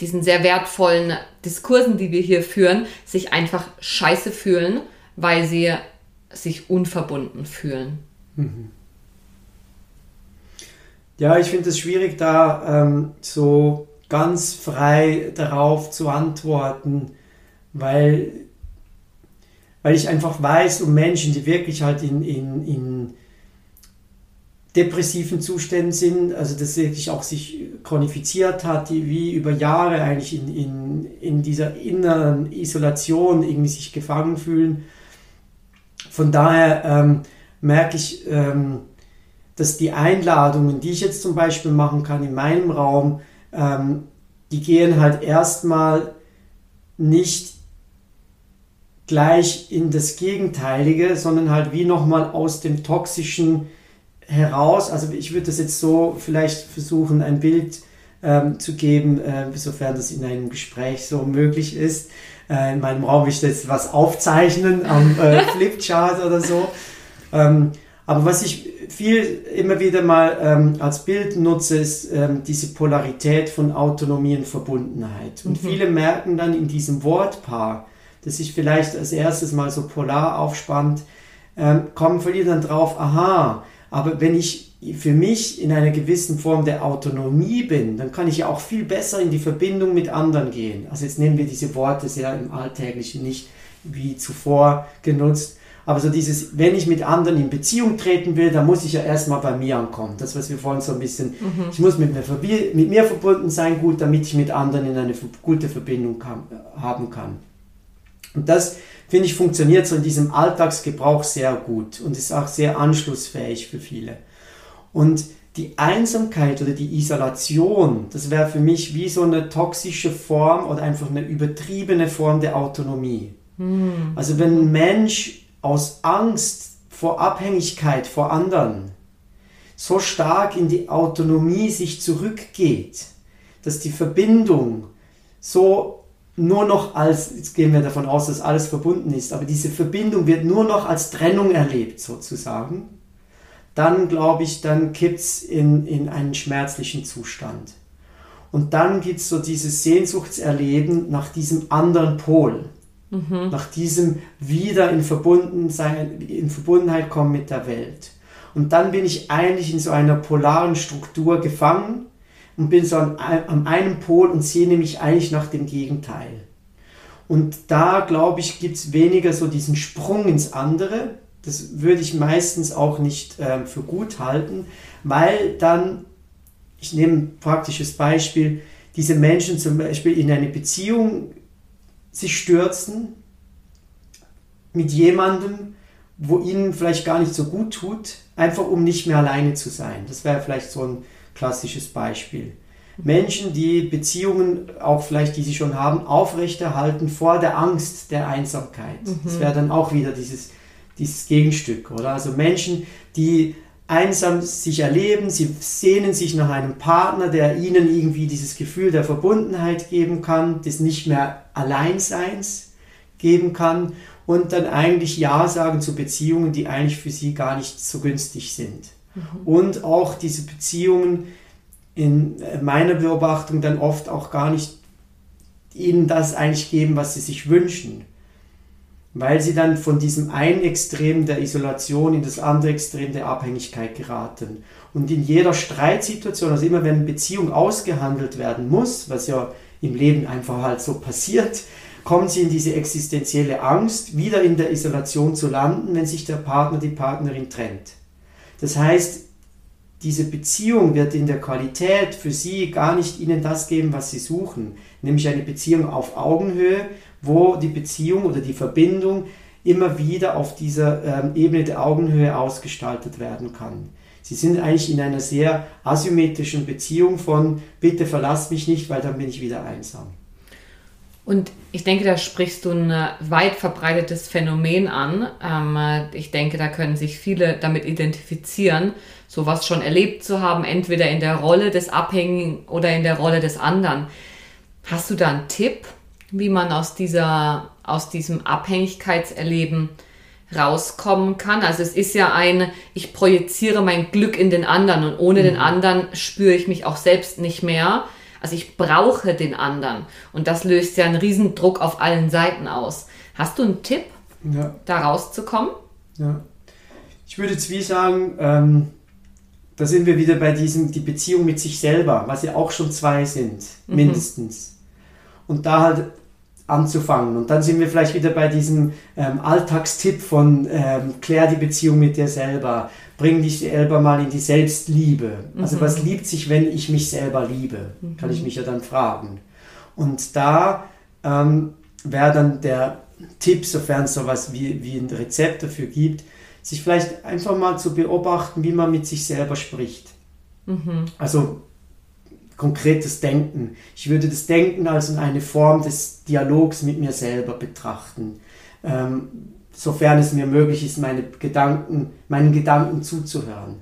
diesen sehr wertvollen Diskursen, die wir hier führen, sich einfach scheiße fühlen, weil sie sich unverbunden fühlen. Mhm. Ja, ich finde es schwierig, da ähm, so ganz frei darauf zu antworten, weil, weil ich einfach weiß um Menschen, die wirklich halt in, in, in depressiven Zuständen sind, also das wirklich auch sich chronifiziert hat, die wie über Jahre eigentlich in, in, in dieser inneren Isolation irgendwie sich gefangen fühlen. Von daher ähm, merke ich, ähm, dass die Einladungen, die ich jetzt zum Beispiel machen kann in meinem Raum, ähm, die gehen halt erstmal nicht gleich in das Gegenteilige, sondern halt wie nochmal aus dem toxischen heraus, also ich würde das jetzt so vielleicht versuchen, ein Bild ähm, zu geben, äh, sofern das in einem Gespräch so möglich ist. Äh, in meinem Raum will ich jetzt was aufzeichnen am äh, Flipchart oder so. Ähm, aber was ich viel immer wieder mal ähm, als Bild nutze, ist ähm, diese Polarität von Autonomie und Verbundenheit. Und mhm. viele merken dann in diesem Wortpaar, das sich vielleicht als erstes mal so polar aufspannt, ähm, kommen viele dann drauf, aha, aber wenn ich für mich in einer gewissen Form der Autonomie bin, dann kann ich ja auch viel besser in die Verbindung mit anderen gehen. Also jetzt nehmen wir diese Worte sehr im Alltäglichen nicht wie zuvor genutzt. Aber so dieses, wenn ich mit anderen in Beziehung treten will, dann muss ich ja erstmal bei mir ankommen. Das, was wir vorhin so ein bisschen, mhm. ich muss mit mir, mit mir verbunden sein, gut, damit ich mit anderen in eine gute Verbindung kann, haben kann. Und das finde ich, funktioniert so in diesem Alltagsgebrauch sehr gut und ist auch sehr anschlussfähig für viele. Und die Einsamkeit oder die Isolation, das wäre für mich wie so eine toxische Form oder einfach eine übertriebene Form der Autonomie. Mhm. Also wenn ein Mensch aus Angst vor Abhängigkeit vor anderen so stark in die Autonomie sich zurückgeht, dass die Verbindung so nur noch als, jetzt gehen wir davon aus, dass alles verbunden ist, aber diese Verbindung wird nur noch als Trennung erlebt sozusagen, dann glaube ich, dann kippt es in, in einen schmerzlichen Zustand. Und dann gibt es so dieses Sehnsuchtserleben nach diesem anderen Pol, mhm. nach diesem wieder in, Verbundensein, in Verbundenheit kommen mit der Welt. Und dann bin ich eigentlich in so einer polaren Struktur gefangen und bin so an, an einem Pol und sehne mich eigentlich nach dem Gegenteil. Und da, glaube ich, gibt es weniger so diesen Sprung ins andere. Das würde ich meistens auch nicht äh, für gut halten, weil dann, ich nehme ein praktisches Beispiel, diese Menschen zum Beispiel in eine Beziehung sich stürzen mit jemandem, wo ihnen vielleicht gar nicht so gut tut, einfach um nicht mehr alleine zu sein. Das wäre vielleicht so ein klassisches Beispiel. Menschen, die Beziehungen, auch vielleicht die sie schon haben, aufrechterhalten vor der Angst der Einsamkeit. Mhm. Das wäre dann auch wieder dieses, dieses Gegenstück, oder? Also Menschen, die einsam sich erleben, sie sehnen sich nach einem Partner, der ihnen irgendwie dieses Gefühl der Verbundenheit geben kann, des nicht mehr Alleinseins geben kann und dann eigentlich Ja sagen zu Beziehungen, die eigentlich für sie gar nicht so günstig sind. Mhm. Und auch diese Beziehungen in meiner Beobachtung dann oft auch gar nicht ihnen das eigentlich geben, was sie sich wünschen. weil sie dann von diesem einen Extrem der Isolation in das andere Extrem der Abhängigkeit geraten. Und in jeder Streitsituation, also immer wenn Beziehung ausgehandelt werden muss, was ja im Leben einfach halt so passiert, kommen sie in diese existenzielle Angst, wieder in der Isolation zu landen, wenn sich der Partner, die Partnerin trennt. Das heißt, diese Beziehung wird in der Qualität für sie gar nicht ihnen das geben, was sie suchen, nämlich eine Beziehung auf Augenhöhe, wo die Beziehung oder die Verbindung immer wieder auf dieser ähm, Ebene der Augenhöhe ausgestaltet werden kann. Sie sind eigentlich in einer sehr asymmetrischen Beziehung von bitte verlass mich nicht, weil dann bin ich wieder einsam. Und ich denke, da sprichst du ein weit verbreitetes Phänomen an. Ähm, ich denke, da können sich viele damit identifizieren, sowas schon erlebt zu haben, entweder in der Rolle des Abhängigen oder in der Rolle des anderen. Hast du da einen Tipp, wie man aus dieser, aus diesem Abhängigkeitserleben rauskommen kann? Also es ist ja ein, ich projiziere mein Glück in den anderen und ohne mhm. den anderen spüre ich mich auch selbst nicht mehr. Also ich brauche den anderen. Und das löst ja einen riesen Druck auf allen Seiten aus. Hast du einen Tipp, ja. da rauszukommen? Ja. Ich würde jetzt wie sagen, ähm, da sind wir wieder bei diesem, die Beziehung mit sich selber, was ja auch schon zwei sind, mhm. mindestens. Und da halt anzufangen. Und dann sind wir vielleicht wieder bei diesem ähm, Alltagstipp von ähm, klär die Beziehung mit dir selber bring dich selber mal in die Selbstliebe. Also mhm. was liebt sich, wenn ich mich selber liebe? Mhm. Kann ich mich ja dann fragen. Und da ähm, wäre dann der Tipp, sofern es sowas wie, wie ein Rezept dafür gibt, sich vielleicht einfach mal zu beobachten, wie man mit sich selber spricht. Mhm. Also konkretes Denken. Ich würde das Denken als eine Form des Dialogs mit mir selber betrachten. Ähm, sofern es mir möglich ist, meine Gedanken, meinen Gedanken zuzuhören.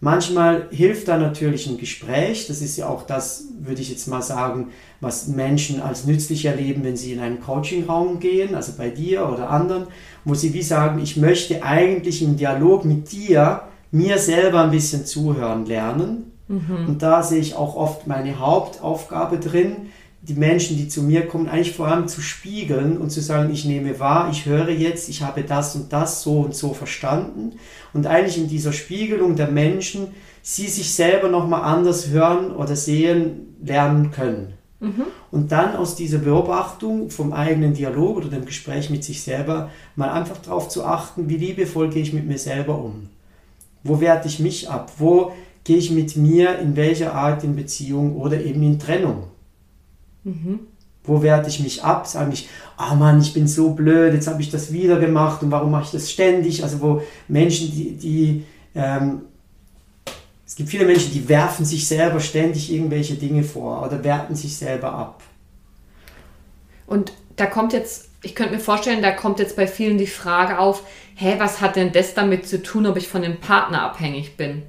Manchmal hilft da natürlich ein Gespräch. Das ist ja auch das, würde ich jetzt mal sagen, was Menschen als nützlich erleben, wenn sie in einen Coachingraum gehen, also bei dir oder anderen, wo sie wie sagen, ich möchte eigentlich im Dialog mit dir mir selber ein bisschen zuhören lernen. Mhm. Und da sehe ich auch oft meine Hauptaufgabe drin, die Menschen, die zu mir kommen, eigentlich vor allem zu spiegeln und zu sagen, ich nehme wahr, ich höre jetzt, ich habe das und das so und so verstanden. Und eigentlich in dieser Spiegelung der Menschen, sie sich selber nochmal anders hören oder sehen lernen können. Mhm. Und dann aus dieser Beobachtung vom eigenen Dialog oder dem Gespräch mit sich selber mal einfach darauf zu achten, wie liebevoll gehe ich mit mir selber um. Wo werte ich mich ab? Wo gehe ich mit mir in welcher Art in Beziehung oder eben in Trennung? Mhm. Wo werte ich mich ab? Sage ich, ah oh Mann, ich bin so blöd, jetzt habe ich das wieder gemacht und warum mache ich das ständig? Also wo Menschen, die, die ähm, es gibt viele Menschen, die werfen sich selber ständig irgendwelche Dinge vor oder werten sich selber ab. Und da kommt jetzt, ich könnte mir vorstellen, da kommt jetzt bei vielen die Frage auf, hä, was hat denn das damit zu tun, ob ich von dem Partner abhängig bin?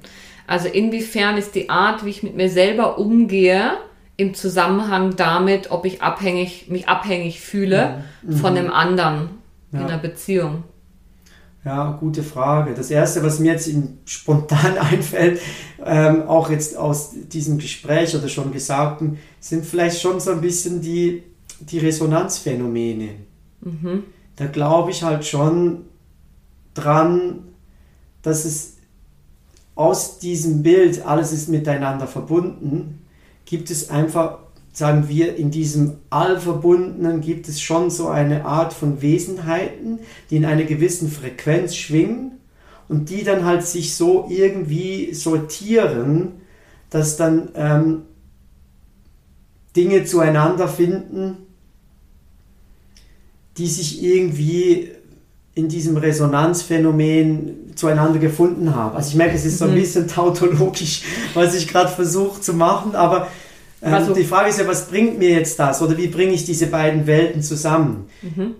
Also inwiefern ist die Art, wie ich mit mir selber umgehe, im Zusammenhang damit, ob ich abhängig, mich abhängig fühle mhm. von dem anderen ja. in einer Beziehung? Ja, gute Frage. Das erste, was mir jetzt spontan einfällt, ähm, auch jetzt aus diesem Gespräch oder schon Gesagten, sind vielleicht schon so ein bisschen die, die Resonanzphänomene. Mhm. Da glaube ich halt schon dran, dass es aus diesem Bild, alles ist miteinander verbunden, gibt es einfach, sagen wir, in diesem Allverbundenen gibt es schon so eine Art von Wesenheiten, die in einer gewissen Frequenz schwingen und die dann halt sich so irgendwie sortieren, dass dann ähm, Dinge zueinander finden, die sich irgendwie in diesem Resonanzphänomen zueinander gefunden haben. Also ich merke, es ist so ein mhm. bisschen tautologisch, was ich gerade versuche zu machen, aber ähm, also, die Frage ist ja, was bringt mir jetzt das oder wie bringe ich diese beiden Welten zusammen? Mhm.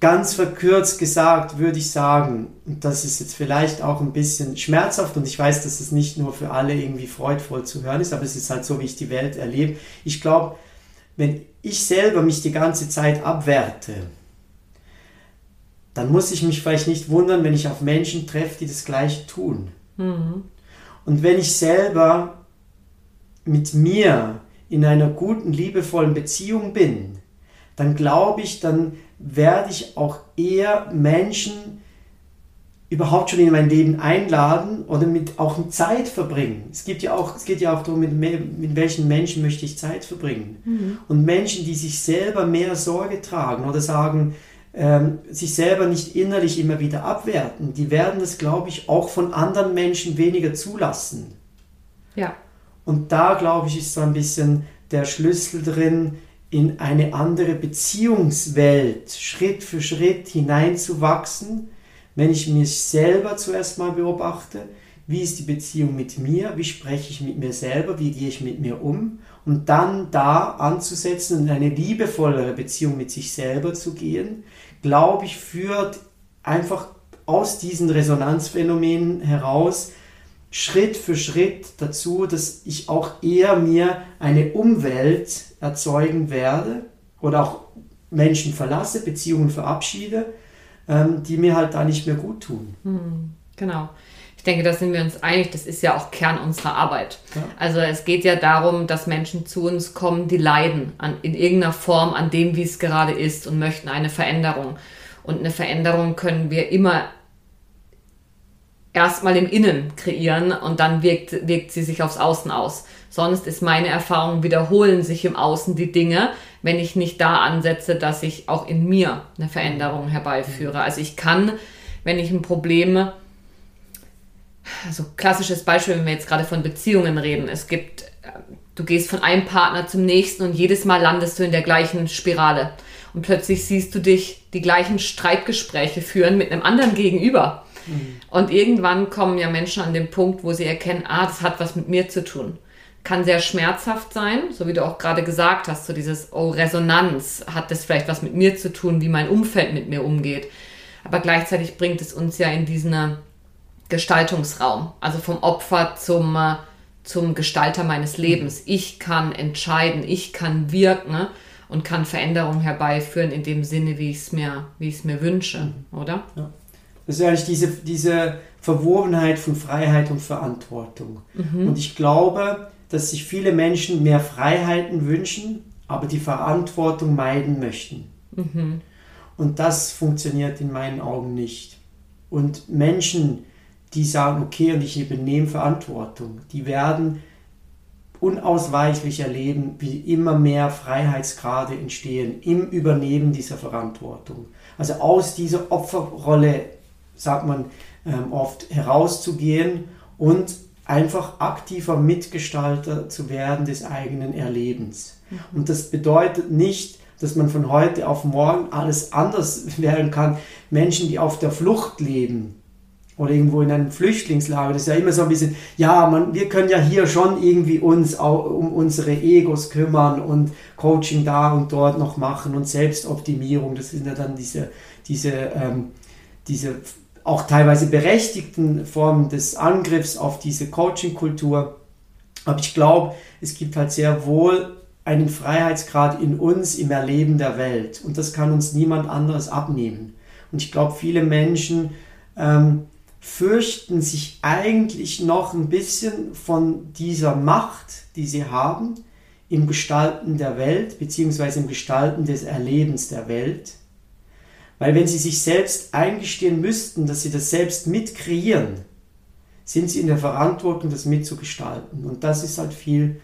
Ganz verkürzt gesagt würde ich sagen, und das ist jetzt vielleicht auch ein bisschen schmerzhaft und ich weiß, dass es nicht nur für alle irgendwie freudvoll zu hören ist, aber es ist halt so, wie ich die Welt erlebe. Ich glaube, wenn ich selber mich die ganze Zeit abwerte, dann muss ich mich vielleicht nicht wundern, wenn ich auf Menschen treffe, die das Gleiche tun. Mhm. Und wenn ich selber mit mir in einer guten, liebevollen Beziehung bin, dann glaube ich, dann werde ich auch eher Menschen überhaupt schon in mein Leben einladen oder mit auch Zeit verbringen. Es gibt ja auch, es geht ja auch darum, mit, mit welchen Menschen möchte ich Zeit verbringen. Mhm. Und Menschen, die sich selber mehr Sorge tragen oder sagen, ähm, sich selber nicht innerlich immer wieder abwerten, die werden das, glaube ich, auch von anderen Menschen weniger zulassen. Ja. Und da, glaube ich, ist so ein bisschen der Schlüssel drin, in eine andere Beziehungswelt Schritt für Schritt hineinzuwachsen, wenn ich mich selber zuerst mal beobachte, wie ist die Beziehung mit mir, wie spreche ich mit mir selber, wie gehe ich mit mir um und dann da anzusetzen und in eine liebevollere Beziehung mit sich selber zu gehen, glaube ich, führt einfach aus diesen Resonanzphänomenen heraus Schritt für Schritt dazu, dass ich auch eher mir eine Umwelt erzeugen werde oder auch Menschen verlasse, Beziehungen verabschiede, ähm, die mir halt da nicht mehr gut tun. Hm, genau. Ich denke, da sind wir uns einig, das ist ja auch Kern unserer Arbeit. Ja. Also es geht ja darum, dass Menschen zu uns kommen, die leiden an, in irgendeiner Form an dem, wie es gerade ist und möchten eine Veränderung. Und eine Veränderung können wir immer erstmal im Innen kreieren und dann wirkt, wirkt sie sich aufs Außen aus. Sonst ist meine Erfahrung, wiederholen sich im Außen die Dinge, wenn ich nicht da ansetze, dass ich auch in mir eine Veränderung herbeiführe. Also ich kann, wenn ich ein Problem, also klassisches Beispiel, wenn wir jetzt gerade von Beziehungen reden, es gibt, du gehst von einem Partner zum nächsten und jedes Mal landest du in der gleichen Spirale. Und plötzlich siehst du dich die gleichen Streitgespräche führen mit einem anderen Gegenüber. Mhm. Und irgendwann kommen ja Menschen an den Punkt, wo sie erkennen, ah, das hat was mit mir zu tun kann sehr schmerzhaft sein, so wie du auch gerade gesagt hast, so dieses, oh, Resonanz, hat das vielleicht was mit mir zu tun, wie mein Umfeld mit mir umgeht. Aber gleichzeitig bringt es uns ja in diesen äh, Gestaltungsraum, also vom Opfer zum, äh, zum Gestalter meines Lebens. Ich kann entscheiden, ich kann wirken und kann Veränderungen herbeiführen in dem Sinne, wie ich es mir, wie mir wünsche, mhm. oder? Ja. Das ist eigentlich diese, diese Verwobenheit von Freiheit und Verantwortung. Mhm. Und ich glaube, dass sich viele Menschen mehr Freiheiten wünschen, aber die Verantwortung meiden möchten. Mhm. Und das funktioniert in meinen Augen nicht. Und Menschen, die sagen, okay, und ich übernehme Verantwortung, die werden unausweichlich erleben, wie immer mehr Freiheitsgrade entstehen im Übernehmen dieser Verantwortung. Also aus dieser Opferrolle, sagt man ähm, oft, herauszugehen und einfach aktiver Mitgestalter zu werden des eigenen Erlebens. Mhm. Und das bedeutet nicht, dass man von heute auf morgen alles anders werden kann. Menschen, die auf der Flucht leben oder irgendwo in einem Flüchtlingslager, das ist ja immer so ein bisschen, ja, man, wir können ja hier schon irgendwie uns auch um unsere Egos kümmern und Coaching da und dort noch machen und Selbstoptimierung, das sind ja dann diese, diese, ähm, diese auch teilweise berechtigten Formen des Angriffs auf diese Coaching-Kultur. Aber ich glaube, es gibt halt sehr wohl einen Freiheitsgrad in uns im Erleben der Welt. Und das kann uns niemand anderes abnehmen. Und ich glaube, viele Menschen ähm, fürchten sich eigentlich noch ein bisschen von dieser Macht, die sie haben, im Gestalten der Welt, beziehungsweise im Gestalten des Erlebens der Welt. Weil wenn sie sich selbst eingestehen müssten, dass sie das selbst mitkreieren, sind sie in der Verantwortung, das mitzugestalten. Und das ist halt viel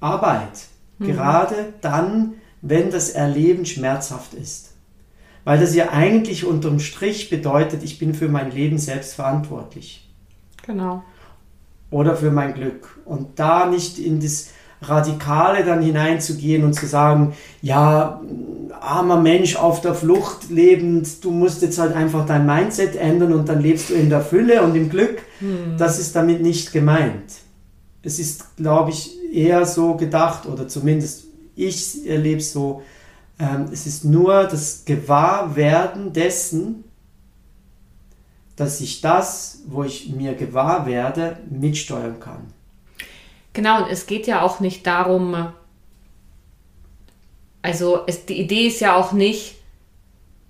Arbeit. Mhm. Gerade dann, wenn das Erleben schmerzhaft ist. Weil das ja eigentlich unterm Strich bedeutet, ich bin für mein Leben selbst verantwortlich. Genau. Oder für mein Glück. Und da nicht in das Radikale dann hineinzugehen und zu sagen, ja, armer Mensch auf der Flucht lebend, du musst jetzt halt einfach dein Mindset ändern und dann lebst du in der Fülle und im Glück. Hm. Das ist damit nicht gemeint. Es ist, glaube ich, eher so gedacht, oder zumindest ich erlebe es so, ähm, es ist nur das Gewahrwerden dessen, dass ich das, wo ich mir gewahr werde, mitsteuern kann. Genau, und es geht ja auch nicht darum, also es, die Idee ist ja auch nicht,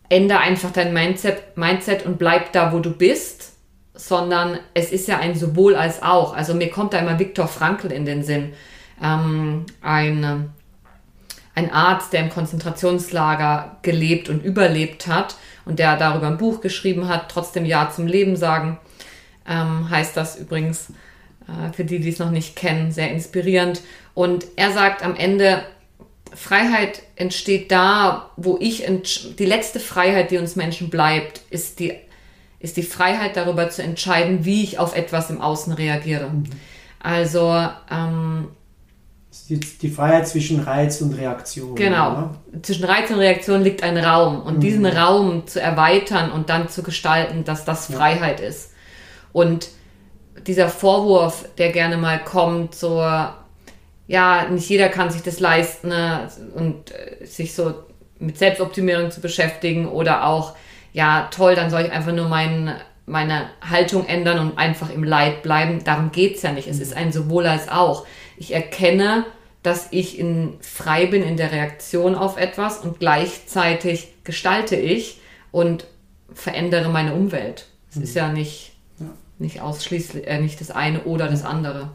ändere einfach dein Mindset, Mindset und bleib da, wo du bist, sondern es ist ja ein sowohl als auch. Also mir kommt da immer Viktor Frankl in den Sinn, ähm, ein, ein Arzt, der im Konzentrationslager gelebt und überlebt hat und der darüber ein Buch geschrieben hat, trotzdem Ja zum Leben sagen, ähm, heißt das übrigens, äh, für die, die es noch nicht kennen, sehr inspirierend. Und er sagt am Ende, Freiheit entsteht da, wo ich, die letzte Freiheit, die uns Menschen bleibt, ist die, ist die Freiheit darüber zu entscheiden, wie ich auf etwas im Außen reagiere. Also ähm, die, Freiheit zwischen Reiz und Reaktion. Genau. Oder? Zwischen Reiz und Reaktion liegt ein Raum. Und mhm. diesen Raum zu erweitern und dann zu gestalten, dass das Freiheit ja. ist. Und dieser Vorwurf, der gerne mal kommt, so, ja, nicht jeder kann sich das leisten ne? und äh, sich so mit Selbstoptimierung zu beschäftigen oder auch, ja, toll, dann soll ich einfach nur mein, meine Haltung ändern und einfach im Leid bleiben. Darum geht es ja nicht. Es mhm. ist ein sowohl als auch. Ich erkenne, dass ich in, frei bin in der Reaktion auf etwas und gleichzeitig gestalte ich und verändere meine Umwelt. Es mhm. ist ja nicht, ja. nicht ausschließlich, äh, nicht das eine oder das andere.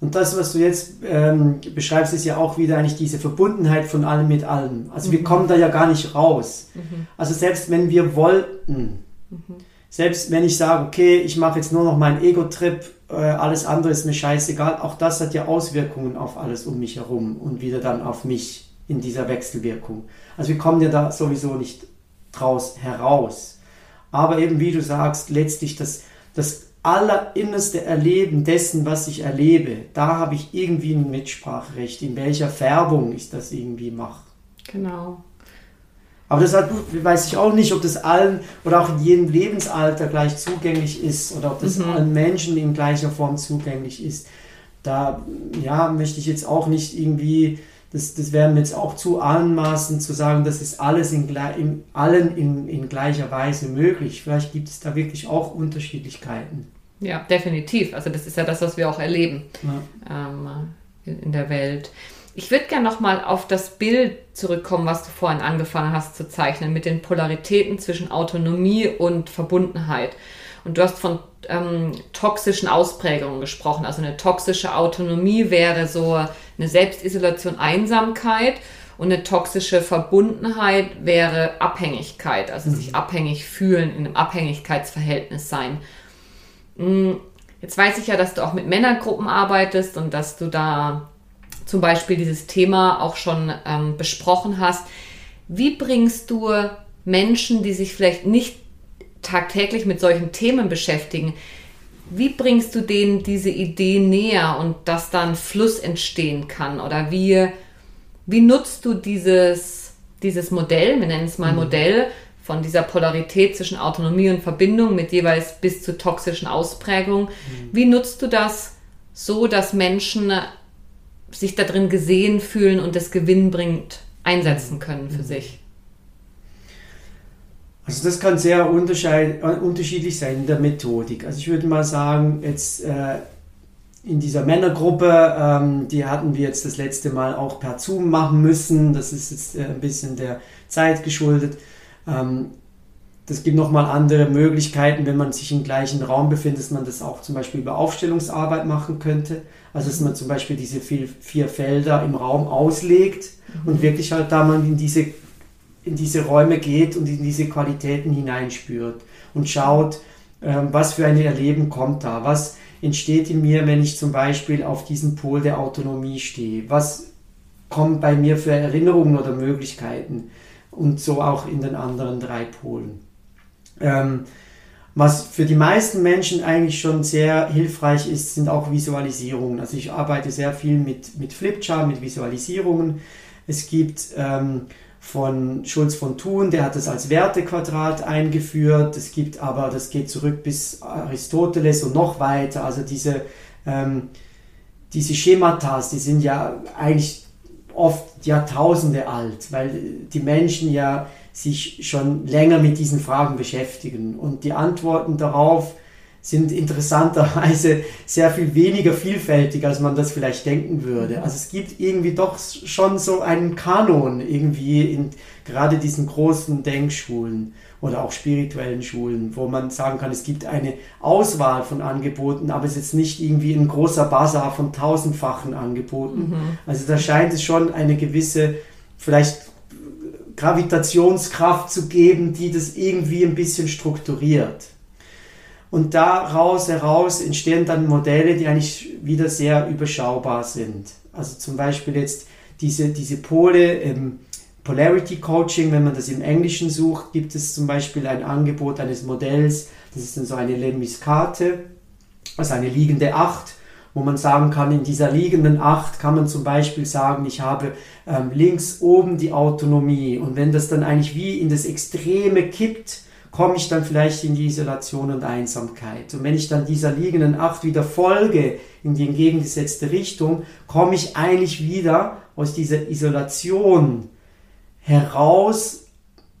Und das, was du jetzt ähm, beschreibst, ist ja auch wieder eigentlich diese Verbundenheit von allem mit allem. Also mhm. wir kommen da ja gar nicht raus. Mhm. Also selbst wenn wir wollten, mhm. selbst wenn ich sage, okay, ich mache jetzt nur noch meinen Ego-Trip alles andere ist mir scheißegal. Auch das hat ja Auswirkungen auf alles um mich herum und wieder dann auf mich in dieser Wechselwirkung. Also wir kommen ja da sowieso nicht draus heraus. Aber eben wie du sagst, letztlich das, das allerinnerste Erleben dessen, was ich erlebe, da habe ich irgendwie ein Mitspracherecht, in welcher Färbung ich das irgendwie mache. Genau. Aber das hat, weiß ich auch nicht, ob das allen oder auch in jedem Lebensalter gleich zugänglich ist oder ob das mhm. allen Menschen in gleicher Form zugänglich ist. Da ja, möchte ich jetzt auch nicht irgendwie, das, das wäre mir jetzt auch zu anmaßend zu sagen, das ist alles in, in allen in, in gleicher Weise möglich. Vielleicht gibt es da wirklich auch Unterschiedlichkeiten. Ja, definitiv. Also das ist ja das, was wir auch erleben ja. ähm, in der Welt. Ich würde gerne nochmal auf das Bild zurückkommen, was du vorhin angefangen hast zu zeichnen, mit den Polaritäten zwischen Autonomie und Verbundenheit. Und du hast von ähm, toxischen Ausprägungen gesprochen. Also eine toxische Autonomie wäre so eine Selbstisolation, Einsamkeit und eine toxische Verbundenheit wäre Abhängigkeit, also mhm. sich abhängig fühlen, in einem Abhängigkeitsverhältnis sein. Hm, jetzt weiß ich ja, dass du auch mit Männergruppen arbeitest und dass du da zum Beispiel dieses Thema auch schon ähm, besprochen hast. Wie bringst du Menschen, die sich vielleicht nicht tagtäglich mit solchen Themen beschäftigen, wie bringst du denen diese Idee näher und dass dann Fluss entstehen kann? Oder wie, wie nutzt du dieses, dieses Modell, wir nennen es mal mhm. Modell, von dieser Polarität zwischen Autonomie und Verbindung mit jeweils bis zu toxischen Ausprägungen? Mhm. Wie nutzt du das so, dass Menschen sich da drin gesehen fühlen und das gewinnbringend einsetzen können für mhm. sich? Also das kann sehr unterschiedlich sein in der Methodik. Also ich würde mal sagen, jetzt äh, in dieser Männergruppe, ähm, die hatten wir jetzt das letzte Mal auch per Zoom machen müssen. Das ist jetzt äh, ein bisschen der Zeit geschuldet. Ähm, das gibt nochmal andere Möglichkeiten, wenn man sich im gleichen Raum befindet, dass man das auch zum Beispiel über Aufstellungsarbeit machen könnte. Also dass man zum Beispiel diese vier, vier Felder im Raum auslegt mhm. und wirklich halt da man in diese, in diese Räume geht und in diese Qualitäten hineinspürt und schaut, ähm, was für ein Erleben kommt da, was entsteht in mir, wenn ich zum Beispiel auf diesen Pol der Autonomie stehe, was kommt bei mir für Erinnerungen oder Möglichkeiten und so auch in den anderen drei Polen. Ähm, was für die meisten Menschen eigentlich schon sehr hilfreich ist, sind auch Visualisierungen. Also ich arbeite sehr viel mit, mit Flipchart, mit Visualisierungen. Es gibt ähm, von Schulz von Thun, der hat das als Wertequadrat eingeführt. Es gibt aber, das geht zurück bis Aristoteles und noch weiter. Also diese, ähm, diese Schematas, die sind ja eigentlich oft Jahrtausende alt, weil die Menschen ja sich schon länger mit diesen Fragen beschäftigen. Und die Antworten darauf sind interessanterweise sehr viel weniger vielfältig, als man das vielleicht denken würde. Also es gibt irgendwie doch schon so einen Kanon irgendwie in gerade diesen großen Denkschulen oder auch spirituellen Schulen, wo man sagen kann, es gibt eine Auswahl von Angeboten, aber es ist jetzt nicht irgendwie ein großer Bazar von tausendfachen Angeboten. Mhm. Also da scheint es schon eine gewisse vielleicht Gravitationskraft zu geben, die das irgendwie ein bisschen strukturiert. Und daraus heraus entstehen dann Modelle, die eigentlich wieder sehr überschaubar sind. Also zum Beispiel jetzt diese, diese Pole im Polarity Coaching, wenn man das im Englischen sucht, gibt es zum Beispiel ein Angebot eines Modells, das ist dann so eine Lemmiskate, also eine liegende Acht wo man sagen kann, in dieser liegenden Acht kann man zum Beispiel sagen, ich habe ähm, links oben die Autonomie und wenn das dann eigentlich wie in das Extreme kippt, komme ich dann vielleicht in die Isolation und Einsamkeit. Und wenn ich dann dieser liegenden Acht wieder folge in die entgegengesetzte Richtung, komme ich eigentlich wieder aus dieser Isolation heraus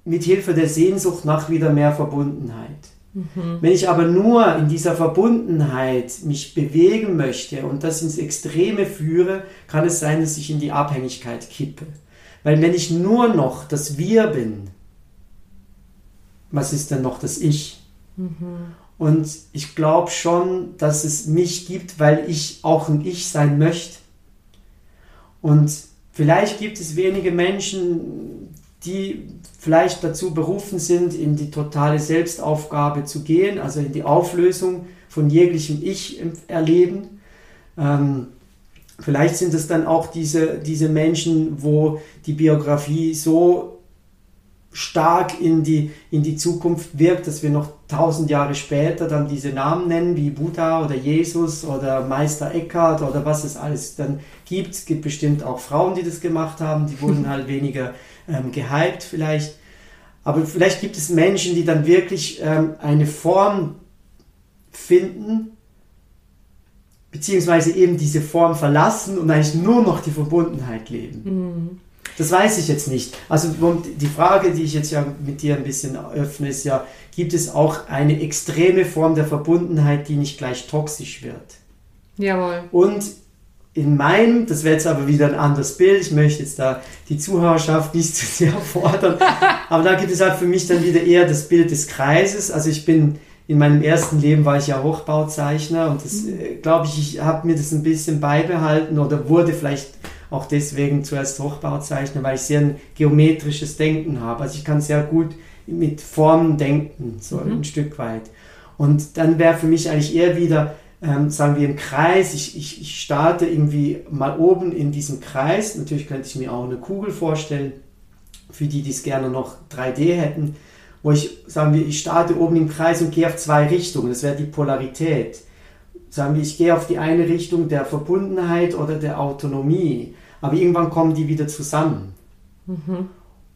mit Hilfe der Sehnsucht nach wieder mehr Verbundenheit. Mhm. Wenn ich aber nur in dieser Verbundenheit mich bewegen möchte und das ins Extreme führe, kann es sein, dass ich in die Abhängigkeit kippe. Weil wenn ich nur noch das Wir bin, was ist denn noch das Ich? Mhm. Und ich glaube schon, dass es mich gibt, weil ich auch ein Ich sein möchte. Und vielleicht gibt es wenige Menschen, die vielleicht dazu berufen sind, in die totale Selbstaufgabe zu gehen, also in die Auflösung von jeglichem Ich-Erleben. Ähm, vielleicht sind es dann auch diese, diese Menschen, wo die Biografie so stark in die, in die Zukunft wirkt, dass wir noch tausend Jahre später dann diese Namen nennen, wie Buddha oder Jesus oder Meister Eckhart oder was es alles dann gibt. Es gibt bestimmt auch Frauen, die das gemacht haben, die wurden halt weniger ähm, gehypt vielleicht. Aber vielleicht gibt es Menschen, die dann wirklich ähm, eine Form finden, beziehungsweise eben diese Form verlassen und eigentlich nur noch die Verbundenheit leben. Mhm. Das weiß ich jetzt nicht. Also die Frage, die ich jetzt ja mit dir ein bisschen öffne, ist ja, gibt es auch eine extreme Form der Verbundenheit, die nicht gleich toxisch wird? Jawohl. Und in meinem, das wäre jetzt aber wieder ein anderes Bild, ich möchte jetzt da die Zuhörerschaft nicht zu sehr fordern, aber da gibt es halt für mich dann wieder eher das Bild des Kreises. Also ich bin, in meinem ersten Leben war ich ja Hochbauzeichner und das, mhm. äh, glaube ich, ich habe mir das ein bisschen beibehalten oder wurde vielleicht auch deswegen zuerst Hochbauzeichner, weil ich sehr ein geometrisches Denken habe. Also ich kann sehr gut mit Formen denken, so mhm. ein Stück weit. Und dann wäre für mich eigentlich eher wieder ähm, sagen wir im Kreis, ich, ich, ich starte irgendwie mal oben in diesem Kreis, natürlich könnte ich mir auch eine Kugel vorstellen, für die, die es gerne noch 3D hätten, wo ich, sagen wir, ich starte oben im Kreis und gehe auf zwei Richtungen, das wäre die Polarität. Sagen wir, ich gehe auf die eine Richtung der Verbundenheit oder der Autonomie, aber irgendwann kommen die wieder zusammen. Mhm.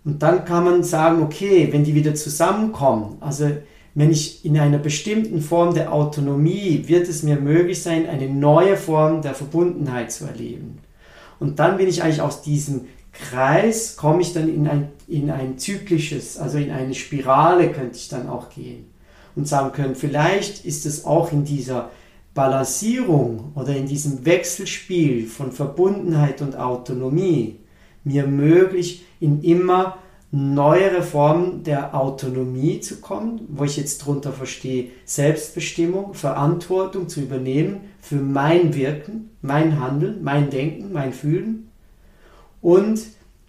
Und dann kann man sagen, okay, wenn die wieder zusammenkommen, also wenn ich in einer bestimmten Form der Autonomie, wird es mir möglich sein, eine neue Form der Verbundenheit zu erleben. Und dann bin ich eigentlich aus diesem Kreis, komme ich dann in ein, in ein zyklisches, also in eine Spirale könnte ich dann auch gehen und sagen können, vielleicht ist es auch in dieser Balancierung oder in diesem Wechselspiel von Verbundenheit und Autonomie mir möglich, in immer neuere Formen der Autonomie zu kommen, wo ich jetzt darunter verstehe, Selbstbestimmung, Verantwortung zu übernehmen für mein Wirken, mein Handeln, mein Denken, mein Fühlen und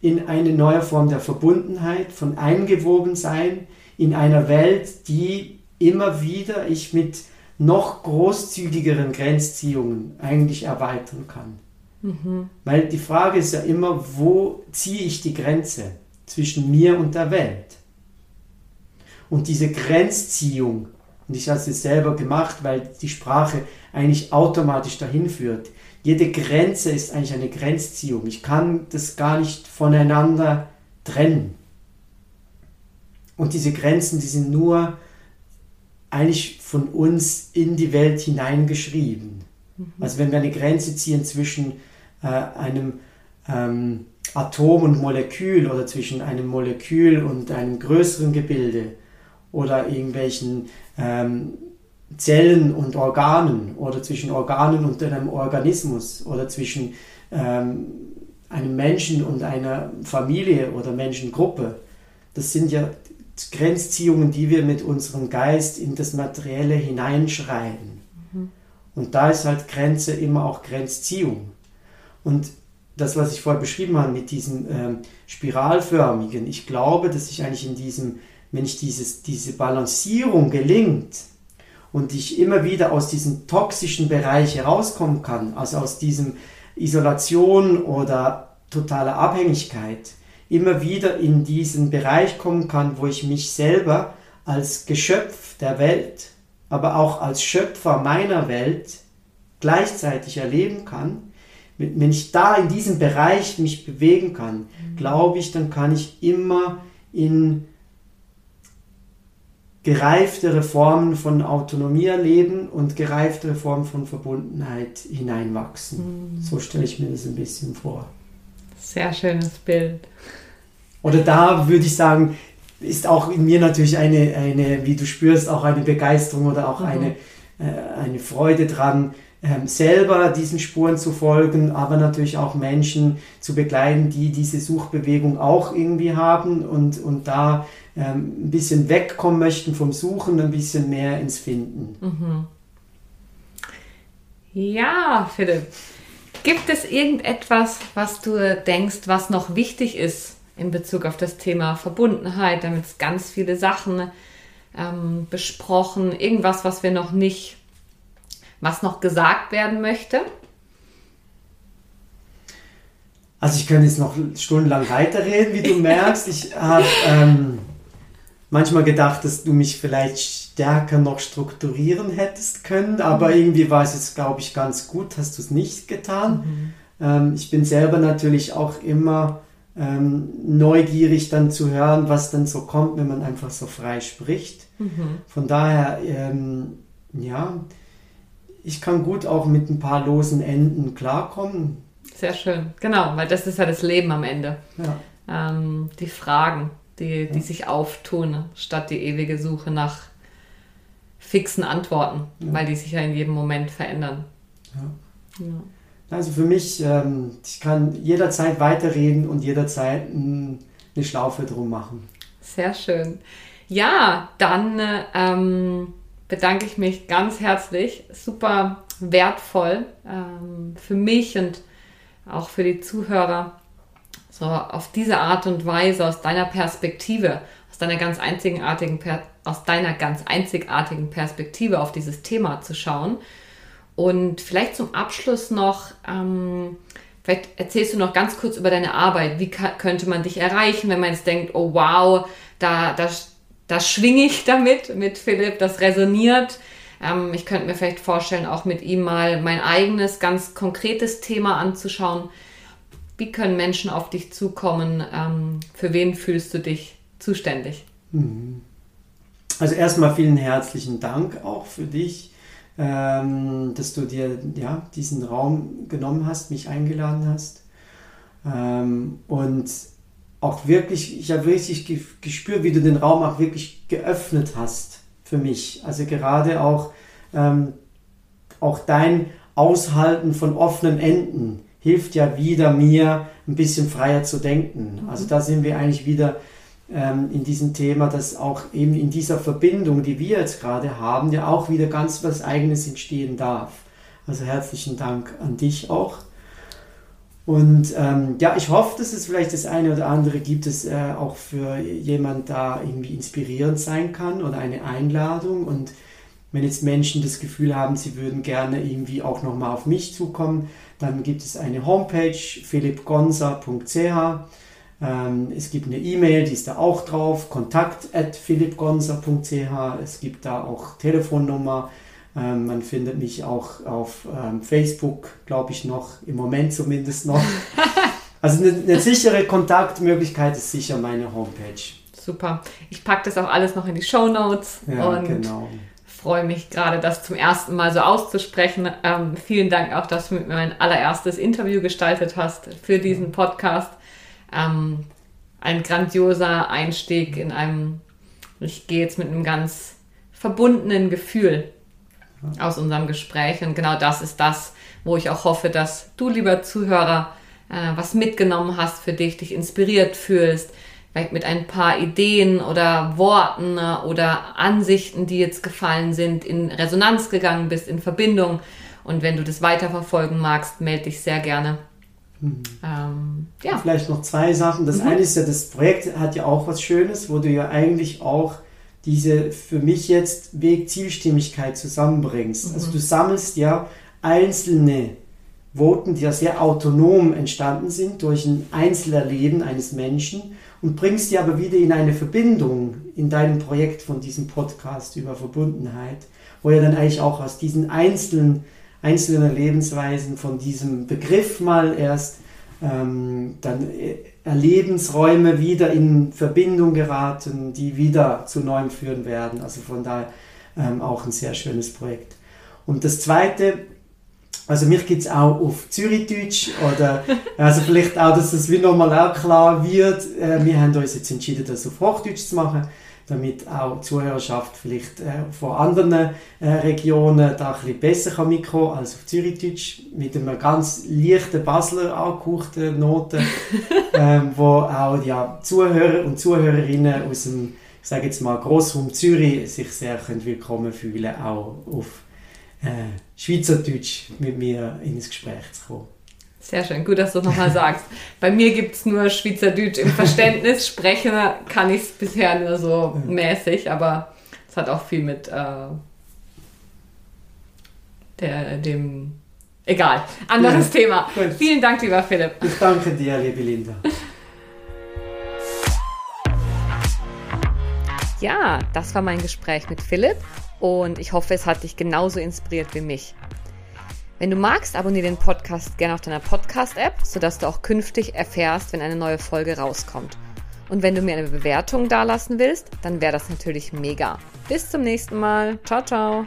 in eine neue Form der Verbundenheit, von Eingewobensein in einer Welt, die immer wieder ich mit noch großzügigeren Grenzziehungen eigentlich erweitern kann. Mhm. Weil die Frage ist ja immer, wo ziehe ich die Grenze? Zwischen mir und der Welt. Und diese Grenzziehung, und ich habe es jetzt selber gemacht, weil die Sprache eigentlich automatisch dahin führt. Jede Grenze ist eigentlich eine Grenzziehung. Ich kann das gar nicht voneinander trennen. Und diese Grenzen, die sind nur eigentlich von uns in die Welt hineingeschrieben. Mhm. Also wenn wir eine Grenze ziehen zwischen äh, einem ähm, Atom und Molekül oder zwischen einem Molekül und einem größeren Gebilde oder irgendwelchen ähm, Zellen und Organen oder zwischen Organen und einem Organismus oder zwischen ähm, einem Menschen und einer Familie oder Menschengruppe. Das sind ja Grenzziehungen, die wir mit unserem Geist in das Materielle hineinschreiben. Mhm. Und da ist halt Grenze immer auch Grenzziehung. Und das, was ich vorher beschrieben habe mit diesem ähm, spiralförmigen, ich glaube, dass ich eigentlich in diesem, wenn ich dieses, diese Balancierung gelingt und ich immer wieder aus diesem toxischen Bereich herauskommen kann, also aus diesem Isolation oder totale Abhängigkeit, immer wieder in diesen Bereich kommen kann, wo ich mich selber als Geschöpf der Welt, aber auch als Schöpfer meiner Welt gleichzeitig erleben kann, wenn ich da in diesem Bereich mich bewegen kann, mhm. glaube ich, dann kann ich immer in gereiftere Formen von Autonomie erleben und gereiftere Formen von Verbundenheit hineinwachsen. Mhm. So stelle ich mir das ein bisschen vor. Sehr schönes Bild. Oder da würde ich sagen, ist auch in mir natürlich eine, eine wie du spürst, auch eine Begeisterung oder auch mhm. eine, äh, eine Freude dran, selber diesen Spuren zu folgen, aber natürlich auch Menschen zu begleiten, die diese Suchbewegung auch irgendwie haben und, und da ähm, ein bisschen wegkommen möchten vom Suchen, ein bisschen mehr ins Finden. Mhm. Ja, Philipp. Gibt es irgendetwas, was du denkst, was noch wichtig ist in Bezug auf das Thema Verbundenheit? Damit es ganz viele Sachen ähm, besprochen. Irgendwas, was wir noch nicht was noch gesagt werden möchte? Also ich könnte jetzt noch stundenlang weiterreden, wie du merkst. Ich habe ähm, manchmal gedacht, dass du mich vielleicht stärker noch strukturieren hättest können, aber mhm. irgendwie war es jetzt, glaube ich, ganz gut, hast du es nicht getan. Mhm. Ähm, ich bin selber natürlich auch immer ähm, neugierig dann zu hören, was dann so kommt, wenn man einfach so frei spricht. Mhm. Von daher, ähm, ja, ich kann gut auch mit ein paar losen Enden klarkommen. Sehr schön, genau, weil das ist ja das Leben am Ende. Ja. Ähm, die Fragen, die, die ja. sich auftun, statt die ewige Suche nach fixen Antworten, ja. weil die sich ja in jedem Moment verändern. Also für mich, ähm, ich kann jederzeit weiterreden und jederzeit eine Schlaufe drum machen. Sehr schön. Ja, dann ähm, bedanke ich mich ganz herzlich. Super wertvoll ähm, für mich und auch für die Zuhörer, so auf diese Art und Weise aus deiner Perspektive, aus deiner ganz einzigartigen, aus deiner ganz einzigartigen Perspektive auf dieses Thema zu schauen. Und vielleicht zum Abschluss noch, ähm, vielleicht erzählst du noch ganz kurz über deine Arbeit. Wie könnte man dich erreichen, wenn man jetzt denkt, oh wow, da, da da schwinge ich damit, mit Philipp, das resoniert. Ähm, ich könnte mir vielleicht vorstellen, auch mit ihm mal mein eigenes, ganz konkretes Thema anzuschauen. Wie können Menschen auf dich zukommen? Ähm, für wen fühlst du dich zuständig? Mhm. Also erstmal vielen herzlichen Dank auch für dich, ähm, dass du dir ja, diesen Raum genommen hast, mich eingeladen hast. Ähm, und auch wirklich, ich habe richtig gespürt, wie du den Raum auch wirklich geöffnet hast für mich. Also gerade auch, ähm, auch dein Aushalten von offenen Enden hilft ja wieder mir ein bisschen freier zu denken. Also da sind wir eigentlich wieder ähm, in diesem Thema, dass auch eben in dieser Verbindung, die wir jetzt gerade haben, ja auch wieder ganz was Eigenes entstehen darf. Also herzlichen Dank an dich auch und ähm, ja, ich hoffe, dass es vielleicht das eine oder andere gibt, das äh, auch für jemand da irgendwie inspirierend sein kann oder eine Einladung. Und wenn jetzt Menschen das Gefühl haben, sie würden gerne irgendwie auch nochmal auf mich zukommen, dann gibt es eine Homepage, philippgonza.ch. Ähm, es gibt eine E-Mail, die ist da auch drauf, kontakt at philippgonza.ch. Es gibt da auch Telefonnummer ähm, man findet mich auch auf ähm, Facebook, glaube ich noch, im Moment zumindest noch. also eine, eine, sichere Kontaktmöglichkeit ist sicher meine Homepage. Super. Ich packe das auch alles noch in die Show Notes ja, und genau. freue mich gerade, das zum ersten Mal so auszusprechen. Ähm, vielen Dank auch, dass du mit mir mein allererstes Interview gestaltet hast für diesen Podcast. Ähm, ein grandioser Einstieg in einem, ich gehe jetzt mit einem ganz verbundenen Gefühl aus unserem Gespräch. Und genau das ist das, wo ich auch hoffe, dass du, lieber Zuhörer, äh, was mitgenommen hast für dich, dich inspiriert fühlst, vielleicht mit ein paar Ideen oder Worten äh, oder Ansichten, die jetzt gefallen sind, in Resonanz gegangen bist, in Verbindung. Und wenn du das weiterverfolgen magst, melde dich sehr gerne Mhm. Ähm, ja. Vielleicht noch zwei Sachen. Das mhm. eine ist ja, das Projekt hat ja auch was Schönes, wo du ja eigentlich auch diese für mich jetzt Weg-Zielstimmigkeit zusammenbringst. Also mhm. Also du sammelst ja einzelne Voten, die ja sehr autonom entstanden sind durch ein Einzelerleben eines Menschen und bringst die aber wieder in eine Verbindung in deinem Projekt von diesem Podcast über Verbundenheit, wo ja dann eigentlich auch aus diesen einzelnen, einzelnen Lebensweisen von diesem Begriff mal erst ähm, dann Erlebensräume wieder in Verbindung geraten, die wieder zu neuem führen werden. Also von daher ähm, auch ein sehr schönes Projekt. Und das Zweite, also mich gibt es auch auf Zürichdeutsch oder also vielleicht auch, dass das wie nochmal auch klar wird. Äh, wir haben uns jetzt entschieden, das auf Hochdeutsch zu machen damit auch die Zuhörerschaft vielleicht äh, von anderen äh, Regionen da ein bisschen besser kann mitkommen als auf Zürichdeutsch mit einer ganz leichten Basler angehauchten Note, ähm, wo auch ja, Zuhörer und Zuhörerinnen aus dem, ich sage jetzt mal, Grossraum Zürich sich sehr können willkommen fühlen, auch auf äh, Schweizerdeutsch mit mir ins Gespräch zu kommen. Sehr schön, gut, dass du es nochmal sagst. Bei mir gibt es nur Schweizerdeutsch im Verständnis. Sprechen kann ich es bisher nur so mäßig, aber es hat auch viel mit äh, der, dem. Egal, anderes ja, Thema. Gut. Vielen Dank, lieber Philipp. Ich danke dir, liebe Linda. Ja, das war mein Gespräch mit Philipp und ich hoffe, es hat dich genauso inspiriert wie mich. Wenn du magst, abonniere den Podcast gerne auf deiner Podcast-App, sodass du auch künftig erfährst, wenn eine neue Folge rauskommt. Und wenn du mir eine Bewertung dalassen willst, dann wäre das natürlich mega. Bis zum nächsten Mal. Ciao, ciao.